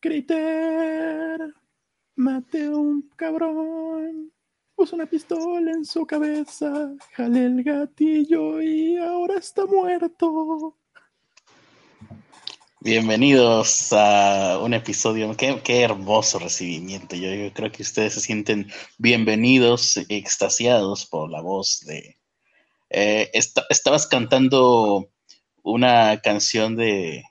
Critter, mate un cabrón. Puso una pistola en su cabeza, jale el gatillo y ahora está muerto. Bienvenidos a un episodio. Qué, qué hermoso recibimiento. Yo, yo, creo que ustedes se sienten bienvenidos, extasiados por la voz de. Eh, estabas cantando una canción de,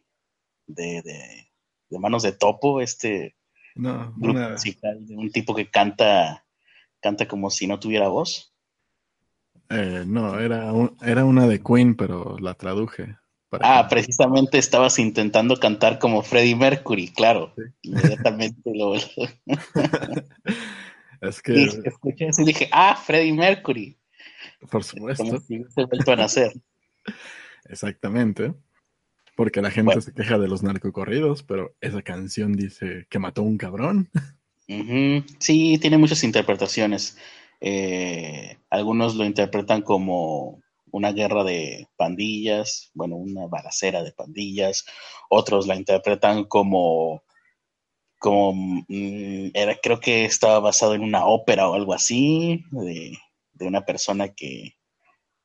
de, de, de, Manos de Topo, este no, grupo musical de un tipo que canta, canta como si no tuviera voz. eh, no, era, un- era una de Queen, pero la traduje. para Ah, que- precisamente estabas intentando cantar como Freddie Mercury, claro. Sí. Inmediatamente lo, Es que, escuché eso y dije, ah, Freddie Mercury. por Como supuesto, si hubiese vuelto a nacer. exactamente. Porque la gente Bueno. se queja de los narcocorridos, pero esa canción dice que mató a un cabrón. Sí, tiene muchas interpretaciones. Eh, algunos lo interpretan como una guerra de pandillas, bueno, una balacera de pandillas. Otros la interpretan como, como mm, era, creo que estaba basado en una ópera o algo así, de, de una persona que,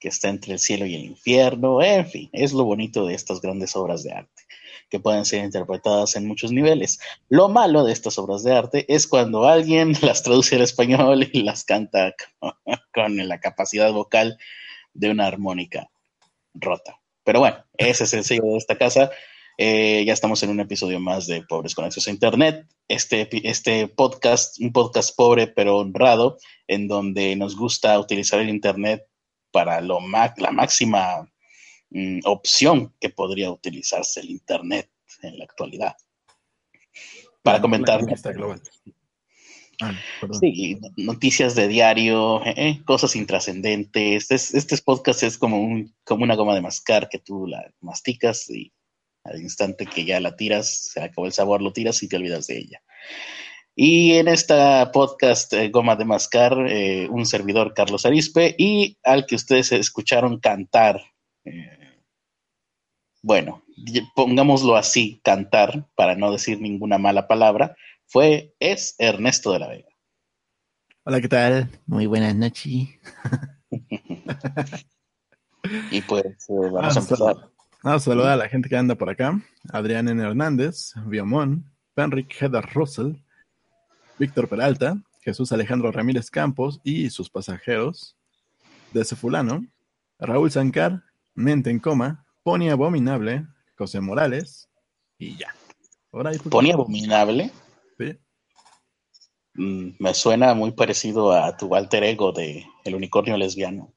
que está entre el cielo y el infierno. En fin, es lo bonito de estas grandes obras de arte, que pueden ser interpretadas en muchos niveles. Lo malo de estas obras de arte es cuando alguien las traduce al español y las canta con, la capacidad vocal de una armónica rota. Pero bueno, ese es el sello de esta casa. Eh, ya estamos en un episodio más de Pobres con Acceso a Internet. Este, este podcast, un podcast pobre pero honrado, en donde nos gusta utilizar el Internet para lo la máxima mm, opción que podría utilizarse el Internet en la actualidad. Para La comentar. Ah. Sí, noticias de diario, eh, cosas intrascendentes. Este, este podcast es como, un, como una goma de mascar que tú la masticas y al instante que ya la tiras, se acabó el sabor, lo tiras y te olvidas de ella. Y en esta podcast eh, Goma de Mascar, eh, un servidor Carlos Arispe y al que ustedes escucharon cantar, eh, bueno, pongámoslo así, cantar, para no decir ninguna mala palabra, fue, es Ernesto de la Vega. Hola, ¿qué tal? Muy buenas noches. Y pues vamos a empezar. Vamos a saludar a la gente que anda por acá. Adrián N. Hernández, Viamón, Penric Heather Russell, Víctor Peralta, Jesús Alejandro Ramírez Campos y sus pasajeros, de ese fulano, Raúl Sancar, Mente en Coma, Pony Abominable, José Morales y ya. Ahora tú- Pony Abominable Sí. mm, me suena muy parecido a tu alter ego de El Unicornio Lesbiano.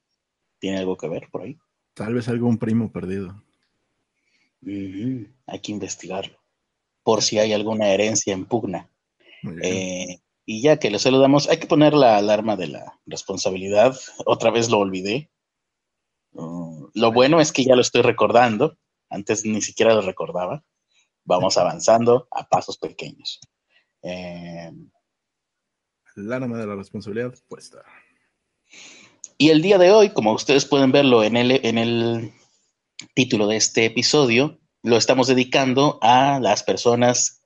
¿Tiene algo que ver por ahí? Tal vez algún primo perdido. Hay que investigarlo. Por si hay alguna herencia en pugna. Eh, y ya que lo saludamos, hay que poner la alarma de la responsabilidad. Otra vez lo olvidé. Uh, lo bueno es que ya lo estoy recordando. Antes ni siquiera lo recordaba. Vamos avanzando a pasos pequeños. Eh, El arma de la responsabilidad puesta. y el día de hoy, como ustedes pueden verlo en el, en el título de este episodio, lo estamos dedicando a las personas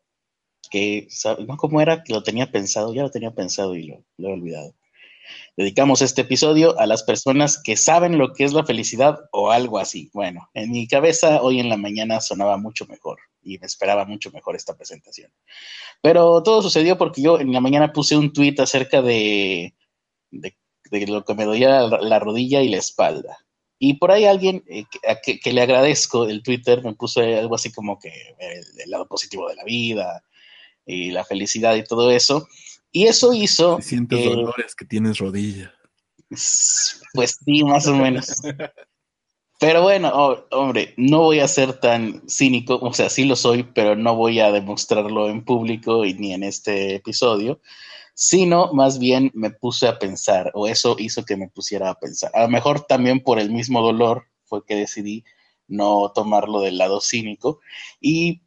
que, ¿sabe- ¿no? ¿Cómo era? Que lo tenía pensado, ya lo tenía pensado y lo, lo he olvidado. Dedicamos este episodio a las personas que saben lo que es la felicidad o algo así. Bueno, en mi cabeza hoy en la mañana sonaba mucho mejor y me esperaba mucho mejor esta presentación. Pero todo sucedió porque yo en la mañana puse un tweet acerca de, de, de lo que me dolía la, la rodilla y la espalda. Y por ahí alguien eh, que, que- le agradezco el Twitter me puso algo así como que el, el lado positivo de la vida y la felicidad y todo eso. Y eso hizo Si sientes eh, dolores que tienes rodilla. Pues sí, más o menos. Pero bueno, oh, hombre, no voy a ser tan cínico, o sea, sí lo soy, pero no voy a demostrarlo en público y ni en este episodio, sino más bien me puse a pensar, o eso hizo que me pusiera a pensar. A lo mejor también por el mismo dolor fue que decidí no tomarlo del lado cínico y,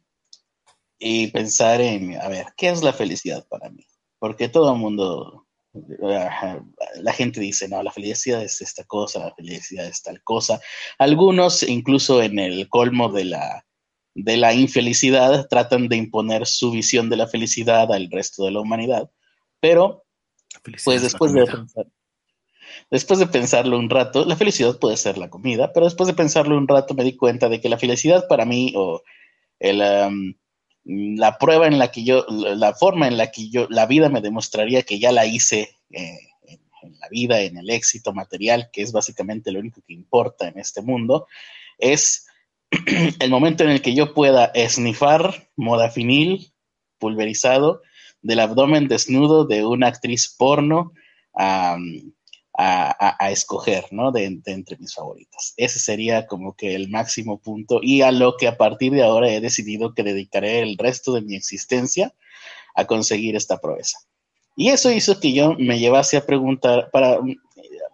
y pensar en, a ver, ¿qué es la felicidad para mí? Porque todo el mundo la gente dice, no, la felicidad es esta cosa, la felicidad es tal cosa. Algunos, incluso en el colmo de la, de la infelicidad tratan de imponer su visión de la felicidad al resto de la humanidad. Pero, pues después de, pensar, después de pensarlo un rato, la felicidad puede ser la comida, pero después de pensarlo un rato me di cuenta de que la felicidad para mí, o el, la prueba en la que yo, la forma en la que yo, la vida me demostraría que ya la hice eh, en, la vida, en el éxito material, que es básicamente lo único que importa en este mundo, es el momento en el que yo pueda esnifar modafinil pulverizado del abdomen desnudo de una actriz porno a, escoger, ¿no? De, entre mis favoritas. Ese sería como que el máximo punto y a lo que a partir de ahora he decidido que dedicaré el resto de mi existencia a conseguir esta proeza. Y eso hizo que yo me llevase a preguntar para mm,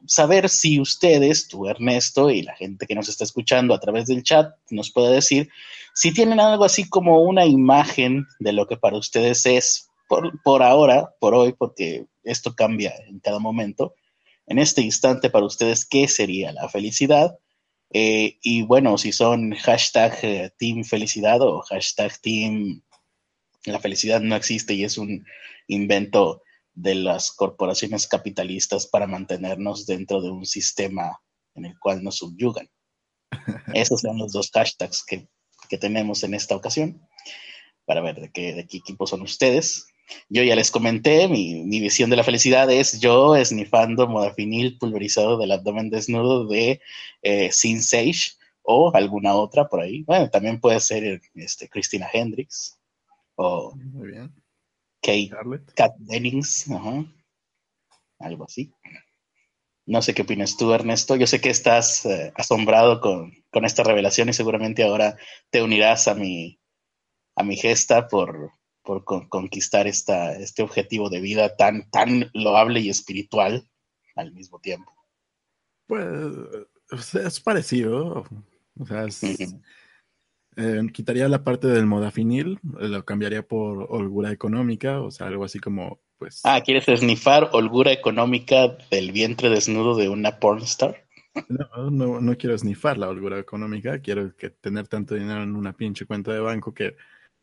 saber si ustedes, tú Ernesto y la gente que nos está escuchando a través del chat, nos puede decir si tienen algo así como una imagen de lo que para ustedes es por, por ahora, por hoy, porque esto cambia en cada momento, en este instante para ustedes qué sería la felicidad. Eh, y bueno, si son hashtag eh, Team Felicidad o hashtag Team La Felicidad no existe y es un invento de las corporaciones capitalistas para mantenernos dentro de un sistema en el cual nos subyugan. Esos son los dos hashtags que, tenemos en esta ocasión para ver de qué, de qué equipo son ustedes. Yo ya les comenté, mi, visión de la felicidad es yo esnifando modafinil pulverizado del abdomen desnudo de eh, Sin Sage o alguna otra por ahí. Bueno, también puede ser este, Christina Hendricks o Kate Kat Dennings, algo así. No sé qué opinas tú, Ernesto. Yo sé que estás eh, asombrado con, con, esta revelación y seguramente ahora te unirás a mi, a mi gesta por, por conquistar esta, este objetivo de vida tan, tan loable y espiritual al mismo tiempo. Pues es parecido. O sea, eh, quitaría la parte del modafinil, lo cambiaría por holgura económica, o sea, algo así como, pues. Ah, ¿quieres esnifar holgura económica del vientre desnudo de una pornstar? No, no, no quiero esnifar la holgura económica, quiero que tener tanto dinero en una pinche cuenta de banco que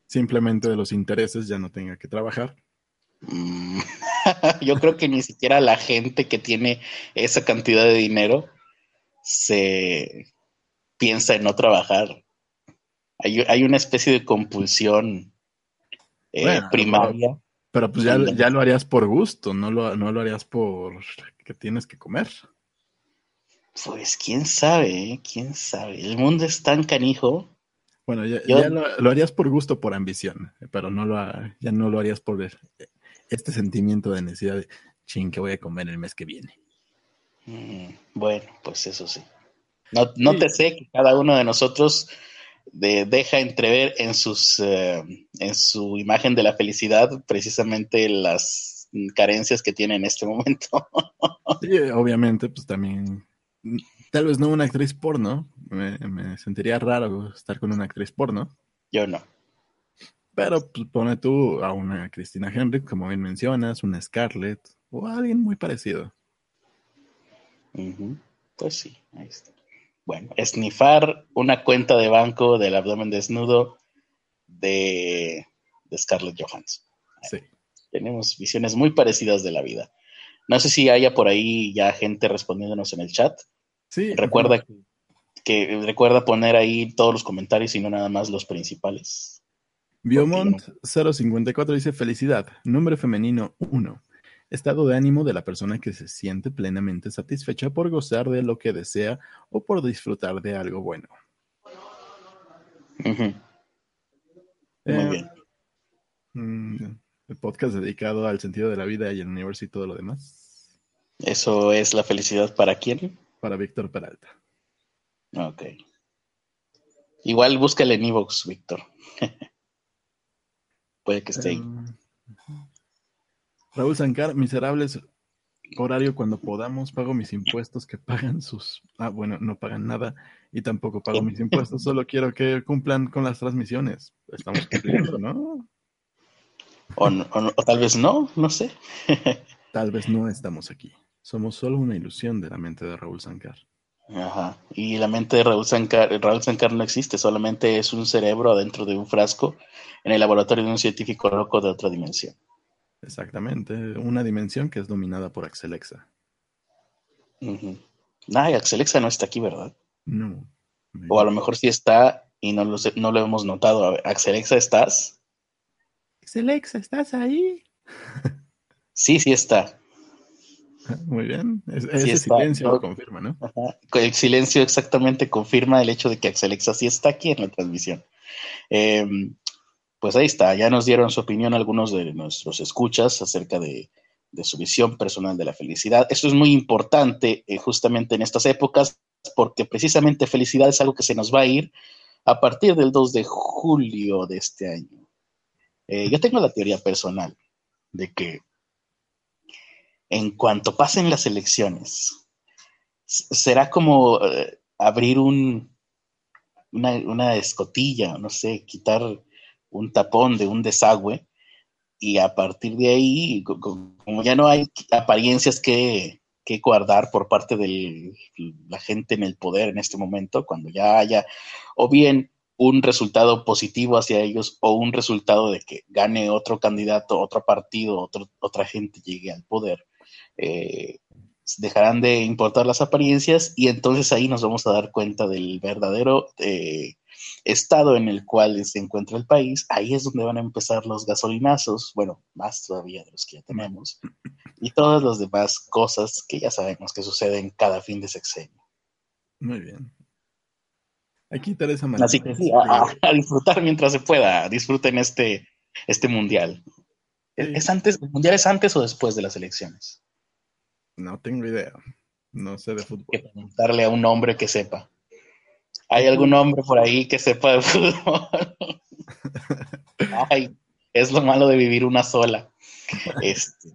simplemente de los intereses ya no tenga que trabajar. Mm, yo creo que ni siquiera la gente que tiene esa cantidad de dinero se piensa en no trabajar. Hay, una especie de compulsión eh, primaria. Pero, pues ya, ya, lo harías por gusto, no lo, no lo harías por que tienes que comer. Pues quién sabe, ¿eh? quién sabe. El mundo es tan canijo bueno, ya, lo, harías por gusto, por ambición, pero no lo, ya no lo harías por este sentimiento de necesidad de, ching, que voy a comer el mes que viene. Mm, bueno, pues eso sí. No, te sé que cada uno de nosotros deja entrever en, sus, eh, en su imagen de la felicidad precisamente las carencias que tiene en este momento. sí, obviamente, pues también Tal vez no una actriz porno. Me, sentiría raro estar con una actriz porno. Yo no. Pero pues, pone tú a una Cristina Henry, como bien mencionas, una Scarlett, o a alguien muy parecido. Pues sí, ahí está. Bueno, esnifar una cuenta de banco del abdomen desnudo de, de Scarlett Johansson. Sí. Tenemos visiones muy parecidas de la vida. No sé si haya por ahí ya gente respondiéndonos en el chat. Sí. Recuerda que, recuerda poner ahí todos los comentarios y no nada más los principales. Biomont 054 dice felicidad, nombre femenino 1. Estado de ánimo de la persona que se siente plenamente satisfecha por gozar de lo que desea o por disfrutar de algo bueno. Muy eh, bien. Mm, el podcast dedicado al sentido de la vida y el universo y todo lo demás. ¿Eso es la felicidad para quién? para Víctor Peralta. Ok. Igual búscale en Evox, Víctor. Puede que esté ahí. Em, Raúl Sancar, miserables horario cuando podamos, pago mis impuestos que pagan sus... Ah, bueno, no pagan nada y tampoco pago mis impuestos, solo quiero que cumplan con las transmisiones. Estamos cumpliendo, ¿no? O, o tal vez no, no sé. tal vez no estamos aquí. Somos solo una ilusión de la mente de Raúl Sankar. Ajá. Y la mente de Raúl Sancar, Raúl Sancar no existe, solamente es un cerebro adentro de un frasco en el laboratorio de un científico loco de otra dimensión. Exactamente, una dimensión que es dominada por Axelexa. Uh Axelexa no está aquí, ¿verdad? No. O a lo mejor sí está y no lo, no lo hemos notado. Axelexa, ¿estás? Axelexa, ¿estás ahí? sí, sí está. Muy bien. ese silencio lo confirma, ¿no? El silencio exactamente confirma el hecho de que Axelexa sí está aquí en la transmisión. Em, pues ahí está, ya nos dieron su opinión algunos de nuestros escuchas acerca de, su visión personal de la felicidad. Eso es muy importante eh, justamente en estas épocas porque precisamente felicidad es algo que se nos va a ir a partir del 2 de julio de este año. Eh, yo tengo la teoría personal de que en cuanto pasen las elecciones, será como eh, abrir un, una, escotilla, no sé, quitar un tapón de un desagüe y a partir de ahí, como ya no hay apariencias que, que guardar por parte de la gente en el poder en este momento, cuando ya haya o bien un resultado positivo hacia ellos o un resultado de que gane otro candidato, otro partido, otro, otra gente llegue al poder, eh, dejarán de importar las apariencias y entonces ahí nos vamos a dar cuenta del verdadero eh, estado en el cual se encuentra el país. Ahí es donde van a empezar los gasolinazos, bueno, más todavía de los que ya tenemos, y todas las demás cosas que ya sabemos que suceden cada fin de sexenio. Muy bien. Aquí Teresa Así que sí, a, disfrutar mientras se pueda. Disfruten este, este mundial. ¿Es antes, ¿El mundial es antes o después de las elecciones? No tengo idea. No sé de fútbol. Hay que preguntarle a un hombre que sepa. ¿Hay algún hombre por ahí que sepa de fútbol? Ay, es lo malo de vivir una sola. Este.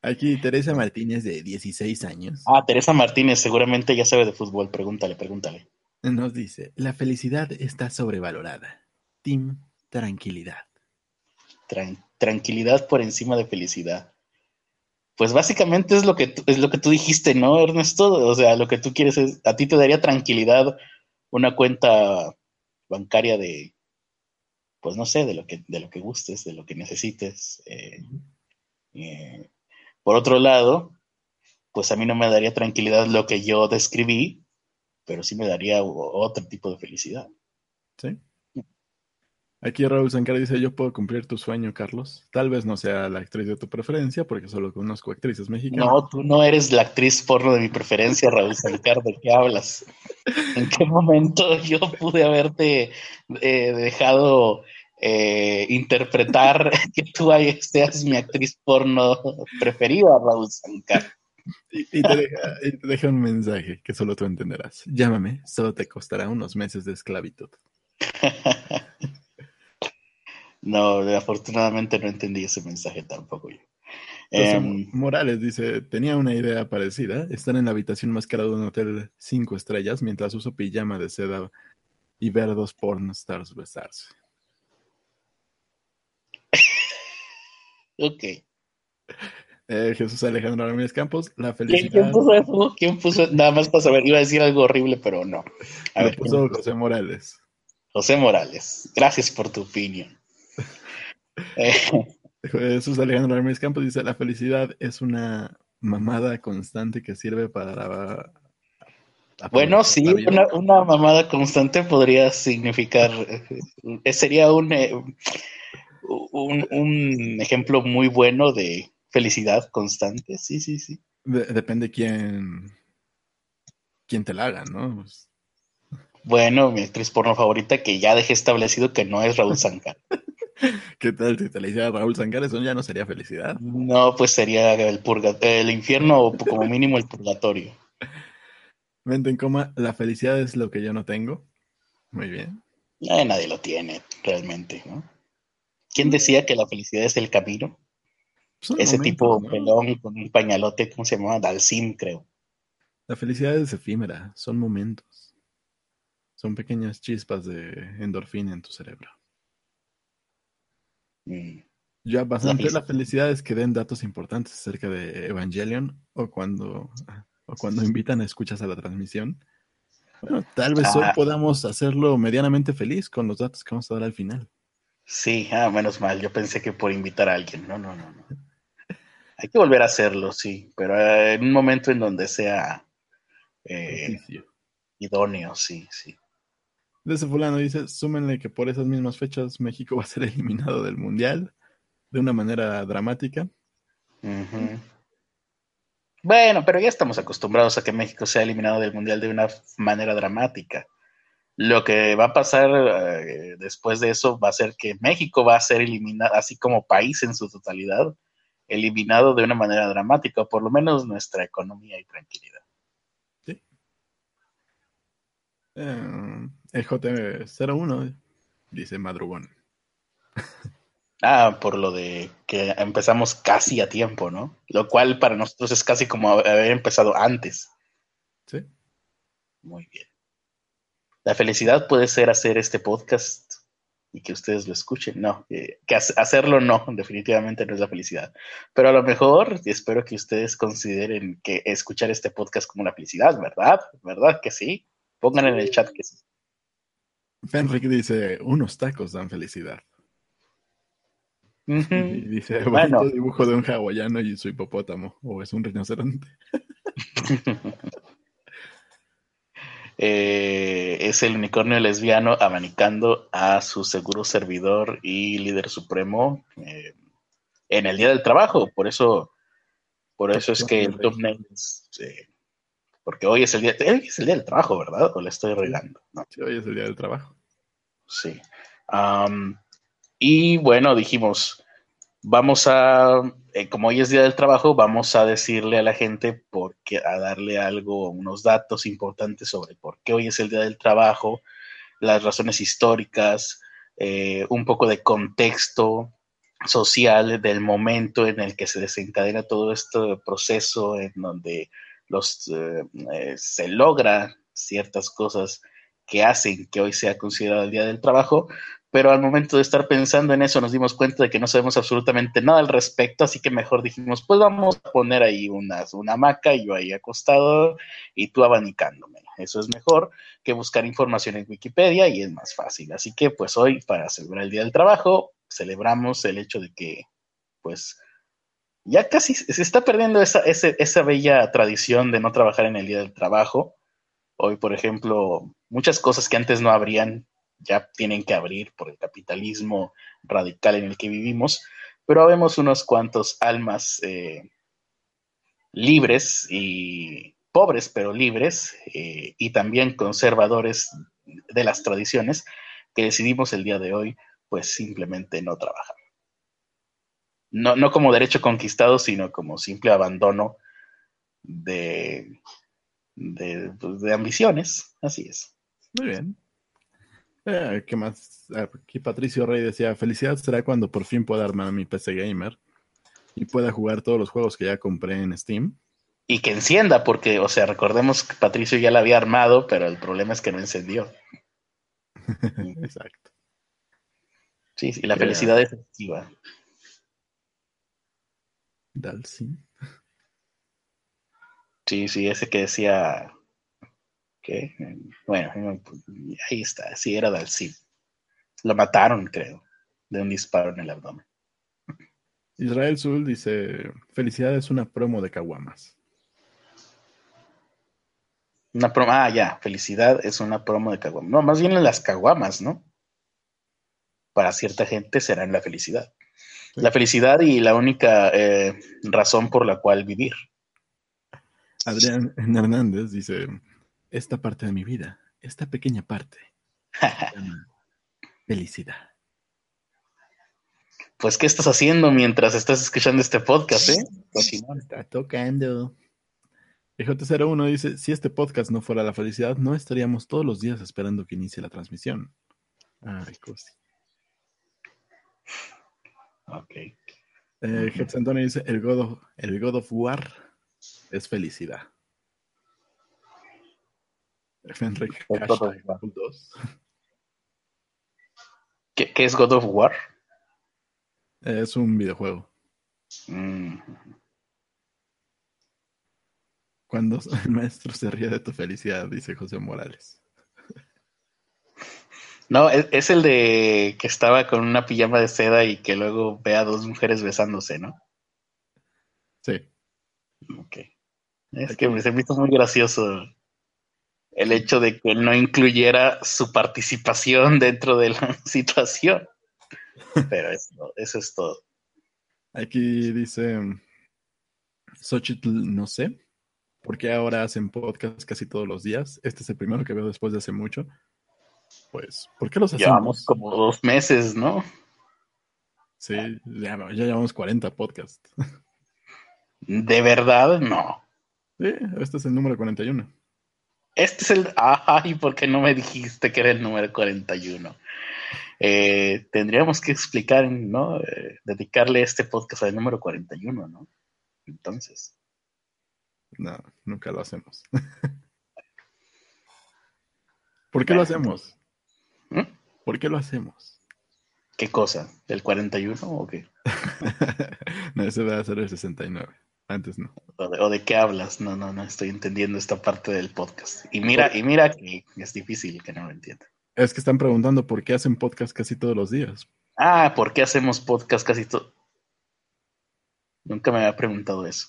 Aquí Teresa Martínez de 16 años. Ah, Teresa Martínez seguramente ya sabe de fútbol. Pregúntale, pregúntale. Nos dice, la felicidad está sobrevalorada. Team Tranquilidad. tranquilidad por encima de felicidad pues básicamente es lo que es lo que tú dijiste, ¿no, Ernesto? O sea, lo que tú quieres es, a ti te daría tranquilidad una cuenta bancaria de, pues no sé, de lo que, de lo que gustes, de lo que necesites. Eh, eh, por otro lado, pues a mí no me daría tranquilidad lo que yo describí, pero sí me daría otro tipo de felicidad. Sí. Aquí Raúl Sancar dice, yo puedo cumplir tu sueño, Carlos. Tal vez no sea la actriz de tu preferencia, porque solo conozco actrices mexicanas. No, tú no eres la actriz porno de mi preferencia, Raúl Sancar, ¿de qué hablas? ¿En qué momento yo pude haberte eh, dejado eh, interpretar que tú seas mi actriz porno preferida, Raúl Sancar? Y, te deja, y te deja un mensaje que solo tú entenderás. Llámame, solo te costará unos meses de esclavitud. No, afortunadamente no entendí ese mensaje tampoco yo. Em, Morales dice, tenía una idea parecida, estar en la habitación más cara de un hotel cinco estrellas mientras uso pijama de seda y ver dos pornstars besarse. ok. Eh, Jesús Alejandro Ramírez Campos, la felicidad. ¿Quién, puso eso? ¿Quién puso? Nada más para saber, iba a decir algo horrible, pero no. A puso José Morales. José Morales, gracias por tu opinión. Jesús Alejandro Ramírez Campos dice, la felicidad es una mamada constante que sirve para... bueno, sí, una, mamada constante podría significar, eh, sería un, eh, un, un, ejemplo muy bueno de felicidad constante, sí, sí, sí. depende quién, quién te la haga, ¿no? Pues bueno, mi actriz porno favorita que ya dejé establecido que no es Raúl Sancar. ¿Qué tal si te le hiciera Raúl Sancar? Eso ya no sería felicidad. No, pues sería el, el infierno o como mínimo el purgatorio. Mente en coma, la felicidad es lo que yo no tengo. Muy bien. Eh, nadie lo tiene, realmente, ¿no? ¿Quién decía que la felicidad es el camino? Pues Ese tipo pelón con un pañalote, ¿cómo se llamaba? Dalsim, creo. La felicidad es efímera, son momentos. Son pequeñas chispas de endorfina en tu cerebro. Ya bastante la felicidad es que den datos importantes acerca de Evangelion o cuando, o cuando invitan a escuchas a la transmisión Bueno, tal vez hoy Ah. podamos hacerlo medianamente feliz con los datos que vamos a dar al final. Sí, ah, menos mal. Yo pensé que por invitar a alguien. No, no, no, no. Hay que volver a hacerlo, sí, pero eh, en un momento en donde sea eh, idóneo, sí, sí. De ese fulano dice, súmenle que por esas mismas fechas México va a ser eliminado del Mundial de una manera dramática. Bueno, pero ya estamos acostumbrados a que México sea eliminado del Mundial de una manera dramática. Lo que va a pasar eh, después de eso va a ser que México va a ser eliminado, así como país en su totalidad, eliminado de una manera dramática, o por lo menos nuestra economía y tranquilidad. Eh, el J01 dice madrugón. Ah, por lo de que empezamos casi a tiempo, ¿no? Lo cual para nosotros es casi como haber empezado antes. ¿Sí? Muy bien. La felicidad puede ser hacer este podcast y que ustedes lo escuchen. No, eh, que ha- hacerlo no, definitivamente no es la felicidad. Pero a lo mejor y espero que ustedes consideren que escuchar este podcast como una felicidad, ¿verdad? ¿Verdad que sí? Pongan en el chat que sí. Fenric dice, unos tacos dan felicidad. Y dice, Bueno. bonito dibujo de un hawaiano y su hipopótamo. O es un rinoceronte. Eh, es el unicornio lesbiano abanicando a su seguro servidor y líder supremo eh, en el día del trabajo. Por eso, por eso es que el thumbnail es, eh, porque hoy es el día, hoy es el día del trabajo, ¿verdad? O le estoy regando. No, Sí, hoy es el día del trabajo. sí. Y bueno, dijimos, vamos a, eh, como hoy es día del trabajo, vamos a decirle a la gente por qué, a darle algo, unos datos importantes sobre por qué hoy es el día del trabajo, las razones históricas, eh, un poco de contexto social del momento en el que se desencadena todo este proceso, en donde los, eh, eh, se logra ciertas cosas que hacen que hoy sea considerado el Día del Trabajo, pero al momento de estar pensando en eso nos dimos cuenta de que no sabemos absolutamente nada al respecto, así que mejor dijimos, pues vamos a poner ahí una, una hamaca y yo ahí acostado y tú abanicándome. Eso es mejor que buscar información en Wikipedia y es más fácil. Así que pues hoy, para celebrar el Día del Trabajo, celebramos el hecho de que pues ya casi se está perdiendo esa, bella tradición de no trabajar en el Día del Trabajo. Hoy, por ejemplo, muchas cosas que antes no habrían ya tienen que abrir por el capitalismo radical en el que vivimos, pero vemos unos cuantos almas eh, libres y pobres, pero libres, eh, y también conservadores de las tradiciones, que decidimos el día de hoy, pues simplemente no trabajar. No, no como derecho conquistado, sino como simple abandono de, de, pues, de ambiciones, así es. Muy bien. Eh, ¿Qué más? Aquí Patricio Rey decía, felicidad será cuando por fin pueda armar mi PC Gamer y pueda jugar todos los juegos que ya compré en Steam. Y que encienda, porque, o sea, recordemos que Patricio ya la había armado, pero el problema es que no encendió. Exacto. Sí, sí, la felicidad es efectiva. Dalsin. Sí, sí, ese que decía que, bueno, ahí está, sí, era Dalsin. Lo mataron, creo, de un disparo en el abdomen. Israel Zul dice: Felicidad es una promo de Caguamas. Una promo, ah, ya, felicidad es una promo de Caguamas. No, más bien en las Caguamas, ¿no? Para cierta gente serán la felicidad. La felicidad y la única eh, razón por la cual vivir. Adrián Hernández dice: Esta parte de mi vida, esta pequeña parte, se llama felicidad. Pues, ¿qué estás haciendo mientras estás escuchando este podcast, eh? Está tocando. El J01 dice, si este podcast no fuera la felicidad, no estaríamos todos los días esperando que inicie la transmisión. Ay, cosi. Ok. Eh, Antonio dice, el God, of, el God of War es felicidad. Fenric ¿Qué, ¿Qué es God of War? Es un videojuego. Mm. Cuando el maestro se ríe de tu felicidad, dice José Morales. No, es, el de que estaba con una pijama de seda y que luego ve a dos mujeres besándose, ¿no? Sí. Ok. Es que me se me hizo muy gracioso el hecho de que no incluyera su participación dentro de la situación. Pero eso, eso es todo. Aquí dice Xochitl, no sé, por qué ahora hacen podcast casi todos los días. Este es el primero que veo después de hace mucho. Pues, ¿por qué los hacemos? Llevamos como dos meses, ¿no? Sí, ya, llevamos 40 podcasts. ¿De verdad? No. Sí, este es el número 41. Este es el... Ay, ¿por qué no me dijiste que era el número 41? Eh, tendríamos que explicar, ¿no? Eh, dedicarle este podcast al número 41, ¿no? Entonces. No, nunca lo hacemos. ¿Por qué lo hacemos? ¿Por qué lo hacemos? ¿Qué cosa? ¿El 41 o qué? no, ese va a ser el 69. Antes no. ¿O de, qué hablas? No, no, no estoy entendiendo esta parte del podcast. Y mira, y mira que es difícil que no lo entienda. Es que están preguntando por qué hacen podcast casi todos los días. Ah, ¿por qué hacemos podcast casi todo? Nunca me había preguntado eso.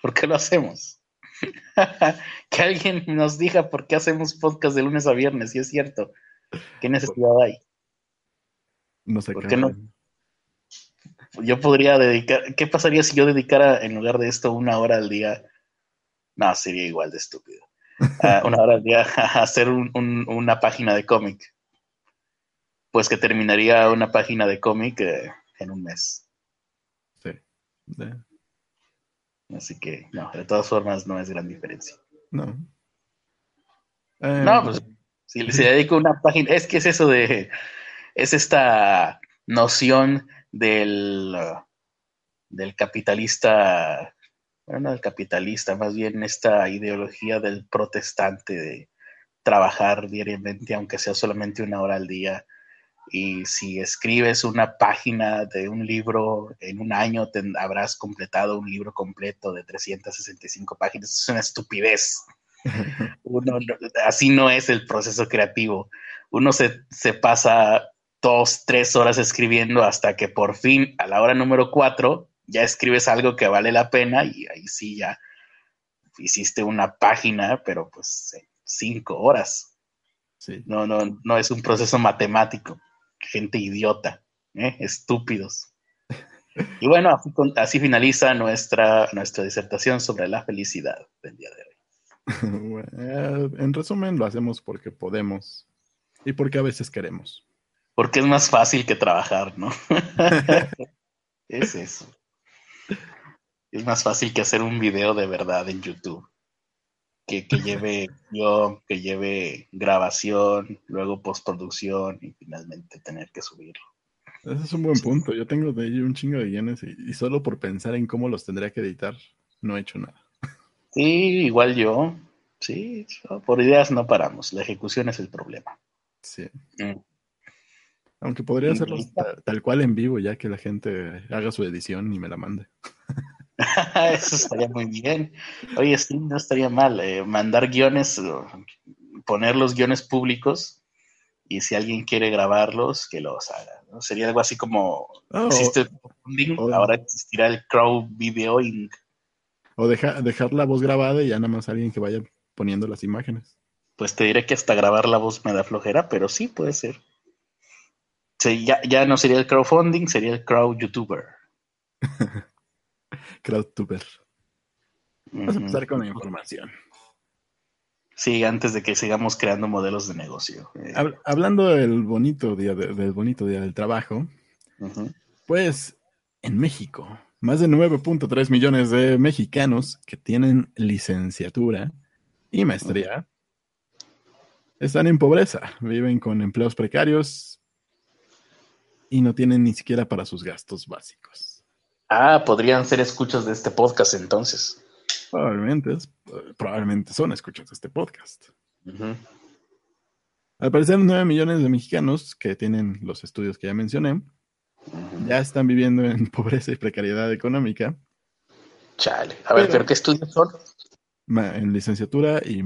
¿Por qué lo hacemos? que alguien nos diga por qué hacemos podcast de lunes a viernes, si es cierto. ¿Qué necesidad hay? No sé ¿Por qué no? Yo podría dedicar. ¿Qué pasaría si yo dedicara en lugar de esto una hora al día? No, sería igual de estúpido. Ah, una hora al día a hacer una página de cómic. Pues que terminaría una página de cómic eh, en un mes. Sí. Así que, no, de todas formas no es gran diferencia. No. no, eh, pues si se dedico a una página, es que es eso de, es esta noción del, del capitalista, bueno, no del capitalista, más bien esta ideología del protestante de trabajar diariamente, aunque sea solamente una hora al día, y si escribes una página de un libro en un año, habrás completado un libro completo de 365 páginas. Es una estupidez. Uno, así no es el proceso creativo. Uno se, se, pasa dos, tres horas escribiendo hasta que por fin, a la hora número cuatro, ya escribes algo que vale la pena y ahí sí ya hiciste una página, pero pues en cinco horas. Sí. No, no, no es un proceso matemático gente idiota, ¿eh? estúpidos. Y bueno, así, finaliza nuestra, nuestra disertación sobre la felicidad del día de hoy. En resumen, lo hacemos porque podemos y porque a veces queremos. Porque es más fácil que trabajar, ¿no? es eso. Es más fácil que hacer un video de verdad en YouTube que, lleve yo, que lleve grabación, luego postproducción y finalmente tener que subirlo. Ese es un buen punto. Yo tengo de ello un chingo de guiones y, solo por pensar en cómo los tendría que editar, no he hecho nada. Sí, igual yo. Sí, por ideas no paramos. La ejecución es el problema. Sí. Mm. Aunque podría hacerlo tal, cual en vivo, ya que la gente haga su edición y me la mande. Eso estaría muy bien. Oye, sí, no estaría mal. Eh, mandar guiones, poner los guiones públicos y si alguien quiere grabarlos, que los haga. ¿no? Sería algo así como ah, existe el ahora existirá el crowd videoing. O dejar la voz grabada y ya nada más alguien que vaya poniendo las imágenes. Pues te diré que hasta grabar la voz me da flojera, pero sí puede ser. ya, ya no sería el crowdfunding, sería el crowd youtuber. Crowdtuber. Vamos a empezar con la información. Sí, antes de que sigamos creando modelos de negocio. Eh. Hablando del bonito día del bonito día del trabajo, pues en México, más de 9.3 millones de mexicanos que tienen licenciatura y maestría están en pobreza, viven con empleos precarios y no tienen ni siquiera para sus gastos básicos. Ah, podrían ser escuchas de este podcast entonces. Probablemente, probablemente son escuchas de este podcast. Al parecer, 9 millones de mexicanos que tienen los estudios que ya mencioné ya están viviendo en pobreza y precariedad económica. Chale. A ver, ¿pero qué estudios son? en licenciatura y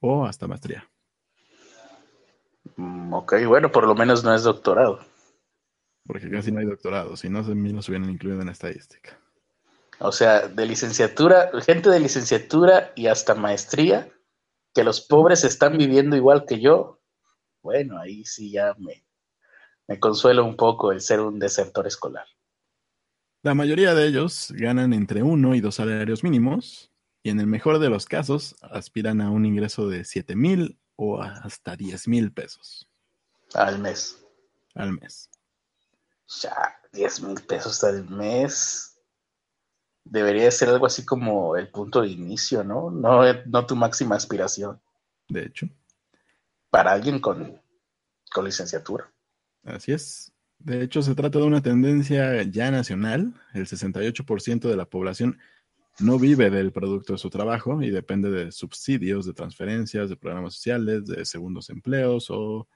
o hasta maestría. Mm, ok, bueno, por lo menos no es doctorado. Porque casi no hay doctorado, si no, se nos hubieran incluido en la estadística. O sea, de licenciatura, gente de licenciatura y hasta maestría, que los pobres están viviendo igual que yo, bueno, ahí sí ya me, me consuela un poco el ser un desertor escolar. La mayoría de ellos ganan entre uno y dos salarios mínimos y en el mejor de los casos aspiran a un ingreso de 7 mil o hasta 10 mil pesos. Al mes. Al mes. Ya, 10 mil pesos al mes. Debería ser algo así como el punto de inicio, ¿no? No, no tu máxima aspiración. De hecho. Para alguien con, con licenciatura. Así es. De hecho, se trata de una tendencia ya nacional. El 68% de la población no vive del producto de su trabajo y depende de subsidios, de transferencias, de programas sociales, de segundos empleos o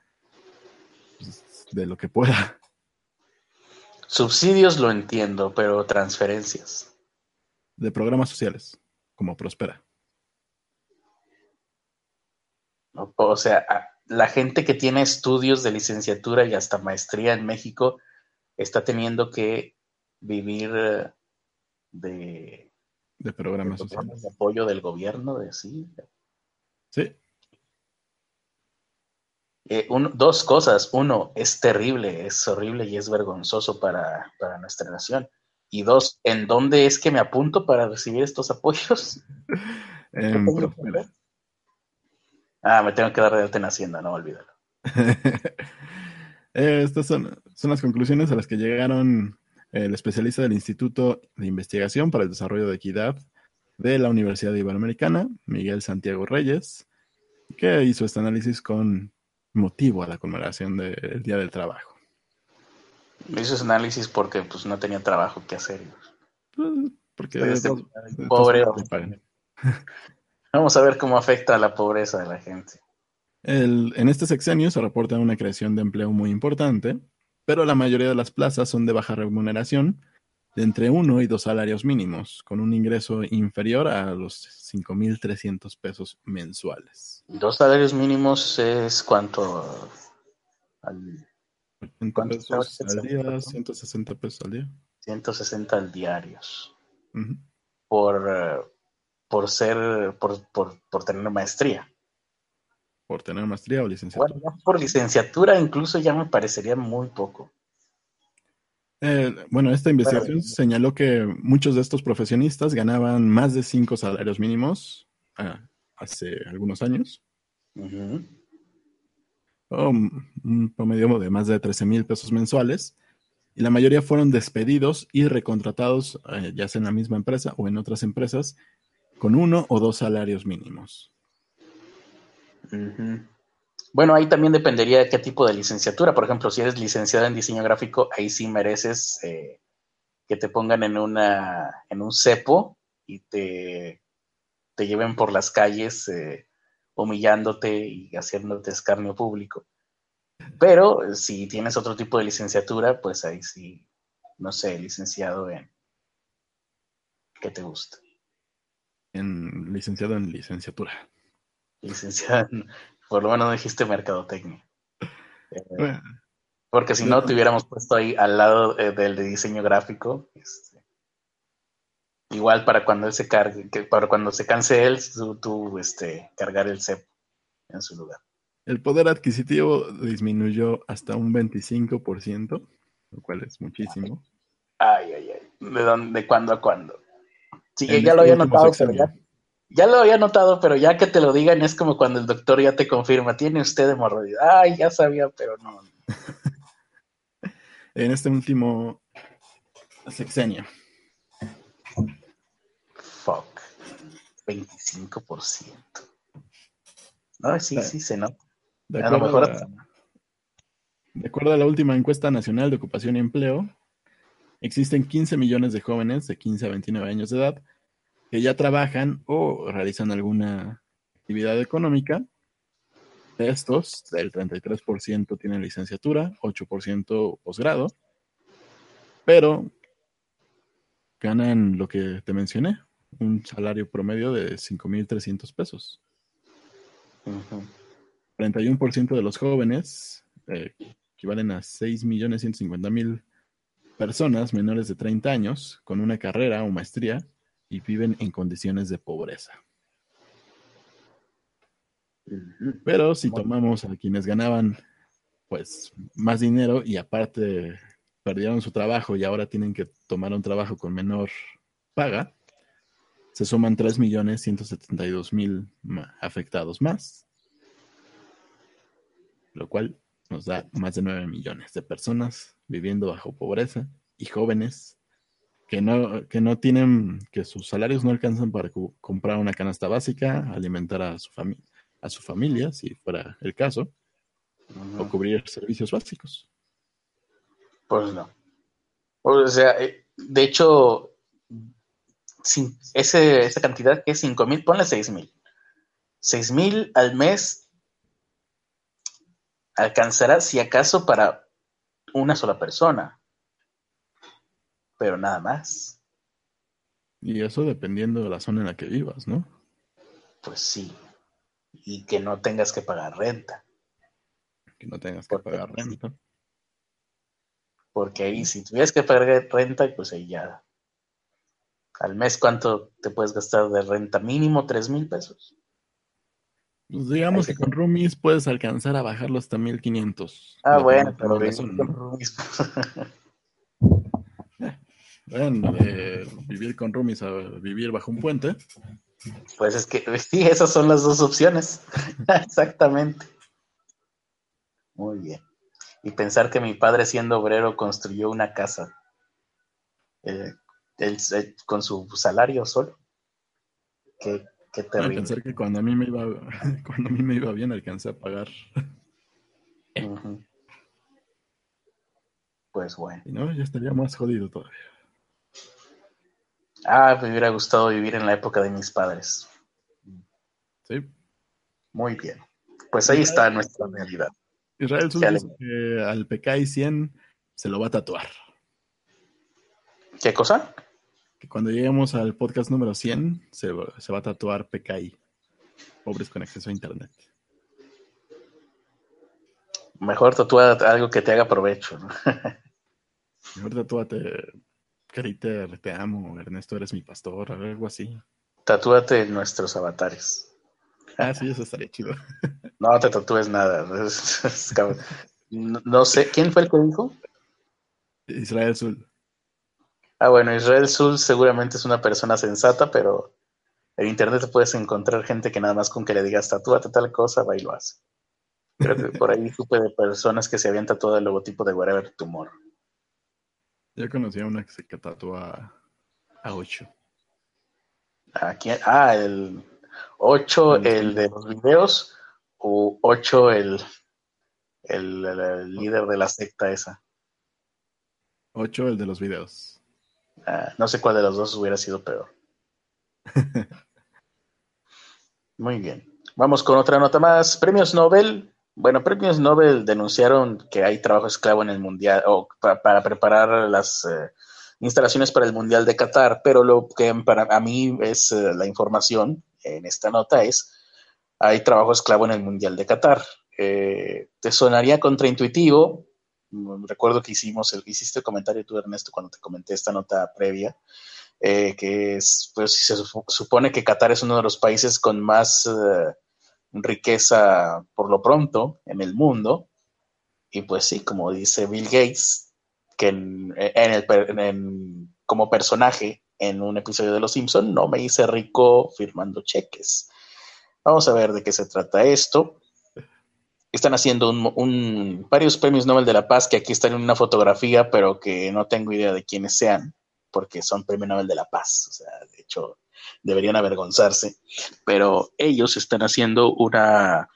pues, de lo que pueda. Subsidios lo entiendo, pero transferencias. De programas sociales, como Prospera. O sea, la gente que tiene estudios de licenciatura y hasta maestría en México está teniendo que vivir eh, de de programas. De apoyo del gobierno, de sí. Sí. Eh, dos cosas. Uno, es terrible, es horrible y es vergonzoso para, nuestra nación. Y dos, ¿en dónde es que me apunto para recibir estos apoyos? ah, me tengo que dar de alta en Hacienda, no olvídalo. Eh, estas son, son las conclusiones a las que llegaron el especialista del Instituto de Investigación para el Desarrollo de Equidad de la Universidad Iberoamericana, Miguel Santiago Reyes, que hizo este análisis con motivo a la conmemoración del Día del Trabajo. Hizo ese análisis porque pues no tenía trabajo que hacer. Pues, porque pobre. Vamos a ver cómo afecta a la pobreza de la gente. en este sexenio se reporta una creación de empleo muy importante, pero la mayoría de las plazas son de baja remuneración, de entre uno y dos salarios mínimos, con un ingreso inferior a los 5.300 pesos mensuales. ¿Dos salarios mínimos es cuánto al, pesos al día? 160 pesos al día. 160 al diarios. por, por ser, por, por, por tener maestría por tener maestría o licenciatura. Bueno, por licenciatura incluso ya me parecería muy poco. Eh, bueno, esta investigación señaló que muchos de estos profesionistas ganaban más de cinco salarios mínimos ah, hace algunos años. un promedio de más de 13 mil pesos mensuales. Y la mayoría fueron despedidos y recontratados, eh, ya sea en la misma empresa o en otras empresas, con uno o dos salarios mínimos. Bueno, ahí también dependería de qué tipo de licenciatura. Por ejemplo, si eres licenciado en diseño gráfico, ahí sí mereces eh, que te pongan en, una, en un cepo y te, lleven por las calles eh, humillándote y haciéndote escarnio público. Pero si tienes otro tipo de licenciatura, pues ahí sí, no sé, licenciado en... ¿Qué te gusta? En licenciado en licenciatura licenciada, por lo menos no dijiste mercadotecnia. Eh, porque si no, te hubiéramos puesto ahí al lado eh, del de diseño gráfico. Este, igual para cuando él se cargue, que para cuando se canse él, tú, este, cargar el CEP en su lugar. El poder adquisitivo disminuyó hasta un 25%, lo cual es muchísimo. Ay, ay, ay. ¿De, dónde, de cuándo a cuándo? Sí, ya este lo había notado, pero ya, ya lo había notado, pero ya que te lo digan es como cuando el doctor ya te confirma, tiene usted hemorroides. Ay, ya sabía, pero no. en este último sexenio. Fuck. 25%. No, sí, sí, se nota. De acuerdo, a de acuerdo a la última encuesta nacional de ocupación y empleo, existen 15 millones de jóvenes de 15 a 29 años de edad que ya trabajan o realizan alguna actividad económica. De estos, el 33% tienen licenciatura, 8% posgrado, pero ganan lo que te mencioné, un salario promedio de 5.300 pesos. 41% de los jóvenes, eh, equivalen a 6.150.000 personas menores de 30 años con una carrera o maestría y viven en condiciones de pobreza. Pero si tomamos a quienes ganaban pues más dinero y aparte perdieron su trabajo y ahora tienen que tomar un trabajo con menor paga, se suman 3.172.000 afectados más, lo cual nos da más de 9 millones de personas viviendo bajo pobreza y jóvenes que no, que no tienen, que sus salarios no alcanzan para comprar una canasta básica, alimentar a su, familia a su familia, si fuera el caso, o cubrir servicios básicos. Pues no. O sea, eh, de hecho, sin ese, esa cantidad que es 5 mil, ponle 6 mil. 6 mil al mes alcanzará, si acaso, para una sola persona. Pero nada más. Y eso dependiendo de la zona en la que vivas, ¿no? Pues sí. Y que no tengas que pagar renta. Que no tengas que pagar renta. Porque ahí, si tuvieras que pagar renta, pues ahí ya. Al mes, ¿cuánto te puedes gastar de renta? Mínimo, tres mil pesos. Pues digamos que con roomies puedes alcanzar a bajarlo hasta 1500. Ah, bueno, pero con roomies. bueno, vivir con roomies a vivir bajo un puente. Pues es que sí, esas son las dos opciones. Exactamente. Muy bien. Y pensar que mi padre siendo obrero construyó una casa eh, con su salario solo. Qué, qué terrible. pensar que cuando a mí me iba, cuando a mí me iba bien alcancé a pagar. Pues bueno. Y no, ya estaría más jodido todavía. Ah, me hubiera gustado vivir en la época de mis padres. Sí. Muy bien. Pues ahí está nuestra realidad. Israel dice que al PKI 100 se lo va a tatuar. ¿Qué cosa? Que cuando lleguemos al podcast número 100 se, se va a tatuar PKI. Pobres con acceso a Internet. Mejor tatúa algo que te haga provecho. Mejor tatúate Cariter, te amo, Ernesto, eres mi pastor, algo así. Tatúate nuestros avatares. Ah, sí, eso estaría chido. No te tatúes nada. no, sé, ¿quién fue el que dijo? Israel Sul. Ah, bueno, Israel Sul seguramente es una persona sensata, pero en internet te puedes encontrar gente que nada más con que le digas tatúate tal cosa, va y lo hace. Creo que por ahí supe de personas que se habían tatuado el logotipo de Whatever Tumor. Yo conocí a una que se tatúa a 8. ¿A quién? Ah, el 8, el de los videos, o 8, el, el, líder de la secta esa. 8, el de los videos. Ah, no sé cuál de los dos hubiera sido peor. Muy bien. Vamos con otra nota más. Premios Nobel bueno, premios Nobel denunciaron que hay trabajo esclavo en el Mundial o para, preparar las eh, instalaciones para el Mundial de Qatar, pero lo que para a mí es eh, la información en esta nota es hay trabajo esclavo en el Mundial de Qatar. Eh, te sonaría contraintuitivo. Recuerdo que hicimos el, hiciste el comentario tú, Ernesto, cuando te comenté esta nota previa, que es, pues se supone que Qatar es uno de los países con más riqueza por lo pronto en el mundo. Y pues sí, como dice Bill Gates, que en, el, como personaje en un episodio de Los Simpson no me hice rico firmando cheques. Vamos a ver de qué se trata esto. Están haciendo un, varios premios Nobel de la Paz que aquí están en una fotografía, pero que no tengo idea de quiénes sean, porque son premios Nobel de la Paz. O sea, de hecho, deberían avergonzarse, pero ellos están haciendo una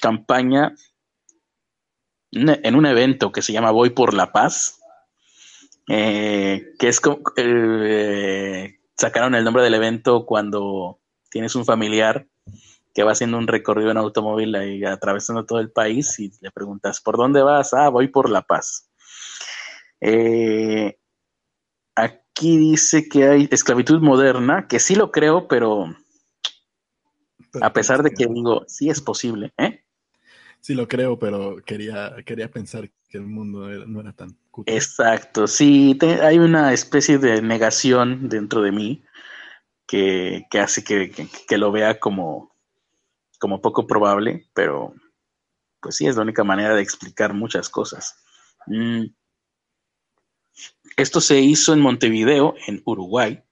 campaña en un evento que se llama Voy por la Paz, eh, que es como, eh, sacaron el nombre del evento cuando tienes un familiar que va haciendo un recorrido en automóvil ahí, atravesando todo el país y le preguntas, ¿por dónde vas? Ah, voy por La Paz. Eh, aquí dice que hay esclavitud moderna, que sí lo creo, pero, a pesar de que digo, sí es posible, ¿eh? Sí lo creo, pero quería, quería pensar que el mundo no era tan Exacto, sí, hay una especie de negación dentro de mí que, hace que, lo vea como, como poco probable, pero pues sí, es la única manera de explicar muchas cosas. Mm. Esto se hizo en Montevideo, en Uruguay,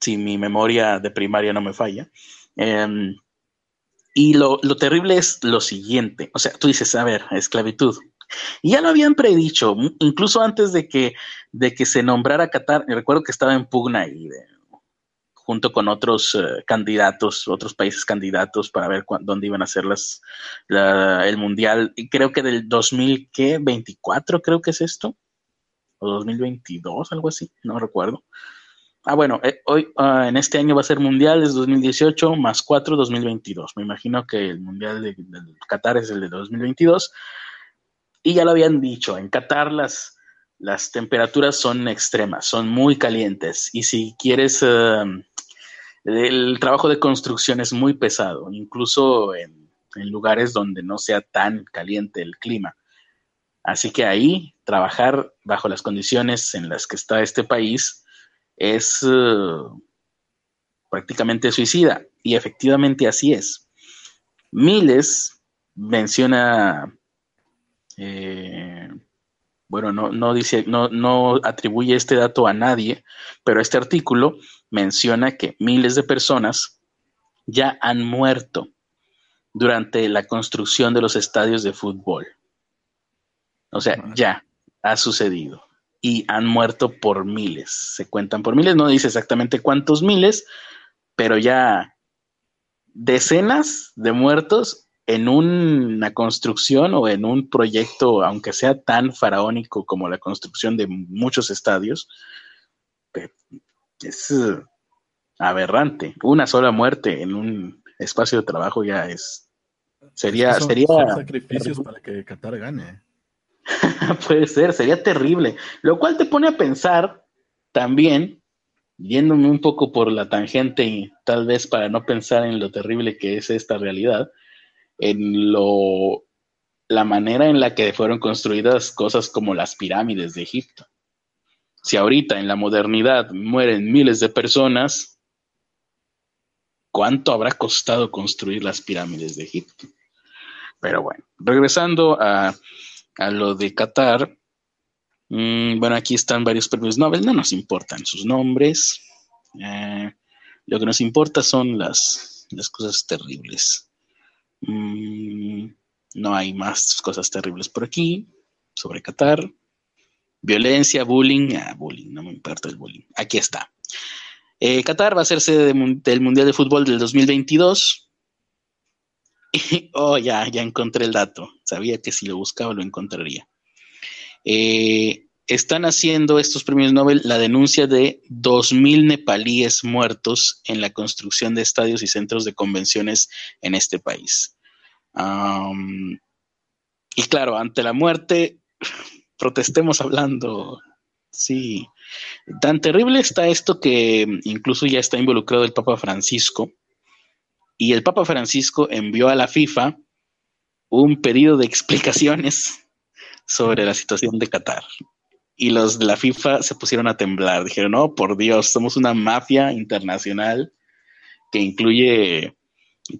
si mi memoria de primaria no me falla. Em, y lo, terrible es lo siguiente, o sea, tú dices, a ver, esclavitud. Y ya lo habían predicho, incluso antes de que, de que se nombrara Qatar, recuerdo que estaba en pugna y junto con otros eh, candidatos, otros países candidatos para ver dónde iban a hacer las, el mundial. Y creo que del 2024 creo que es esto, o 2022, algo así, no recuerdo. Ah, bueno, eh, hoy ah, en este año va a ser mundial, es 2018 más 4, 2022. Me imagino que el mundial de, Qatar es el de 2022. Y ya lo habían dicho, en Qatar las, las temperaturas son extremas, son muy calientes. Y si quieres, em, el trabajo de construcción es muy pesado, incluso en, lugares donde no sea tan caliente el clima. Así que ahí trabajar bajo las condiciones en las que está este país es eh, prácticamente suicida. Y efectivamente así es. Miles menciona, eh, bueno, no, no dice, no, no atribuye este dato a nadie, pero este artículo menciona que miles de personas ya han muerto durante la construcción de los estadios de fútbol. O sea, ya ha sucedido y han muerto por miles. Se cuentan por miles, no dice exactamente cuántos miles, pero ya decenas de muertos en una construcción o en un proyecto, aunque sea tan faraónico como la construcción de muchos estadios, es uh, aberrante. Una sola muerte en un espacio de trabajo ya es sería sería sacrificios para que Qatar gane. Puede ser, sería terrible. Lo cual te pone a pensar también, yéndome un poco por la tangente y tal vez para no pensar en lo terrible que es esta realidad, en lo la manera en la que fueron construidas cosas como las pirámides de Egipto. Si ahorita en la modernidad mueren miles de personas, ¿cuánto habrá costado construir las pirámides de Egipto? Pero bueno, regresando a a lo de Qatar, mm, bueno, aquí están varios premios Nobel, no nos importan sus nombres. Eh, lo que nos importa son las, las cosas terribles. Mm, no hay más cosas terribles por aquí sobre Qatar. Violencia, bullying, ah, bullying, no me importa el bullying. Aquí está. Eh, Qatar va a ser sede del Mundial de Fútbol del 2022. oh, ya, ya encontré el dato. Sabía que si lo buscaba lo encontraría. Eh, están haciendo estos premios Nobel la denuncia de 2.000 nepalíes muertos en la construcción de estadios y centros de convenciones en este país. y claro, ante la muerte, protestemos hablando. Sí, tan terrible está esto que incluso ya está involucrado el Papa Francisco y el Papa Francisco envió a la FIFA un pedido de explicaciones sobre la situación de Qatar. Y los de la FIFA se pusieron a temblar. Dijeron, no, por Dios, somos una mafia internacional que incluye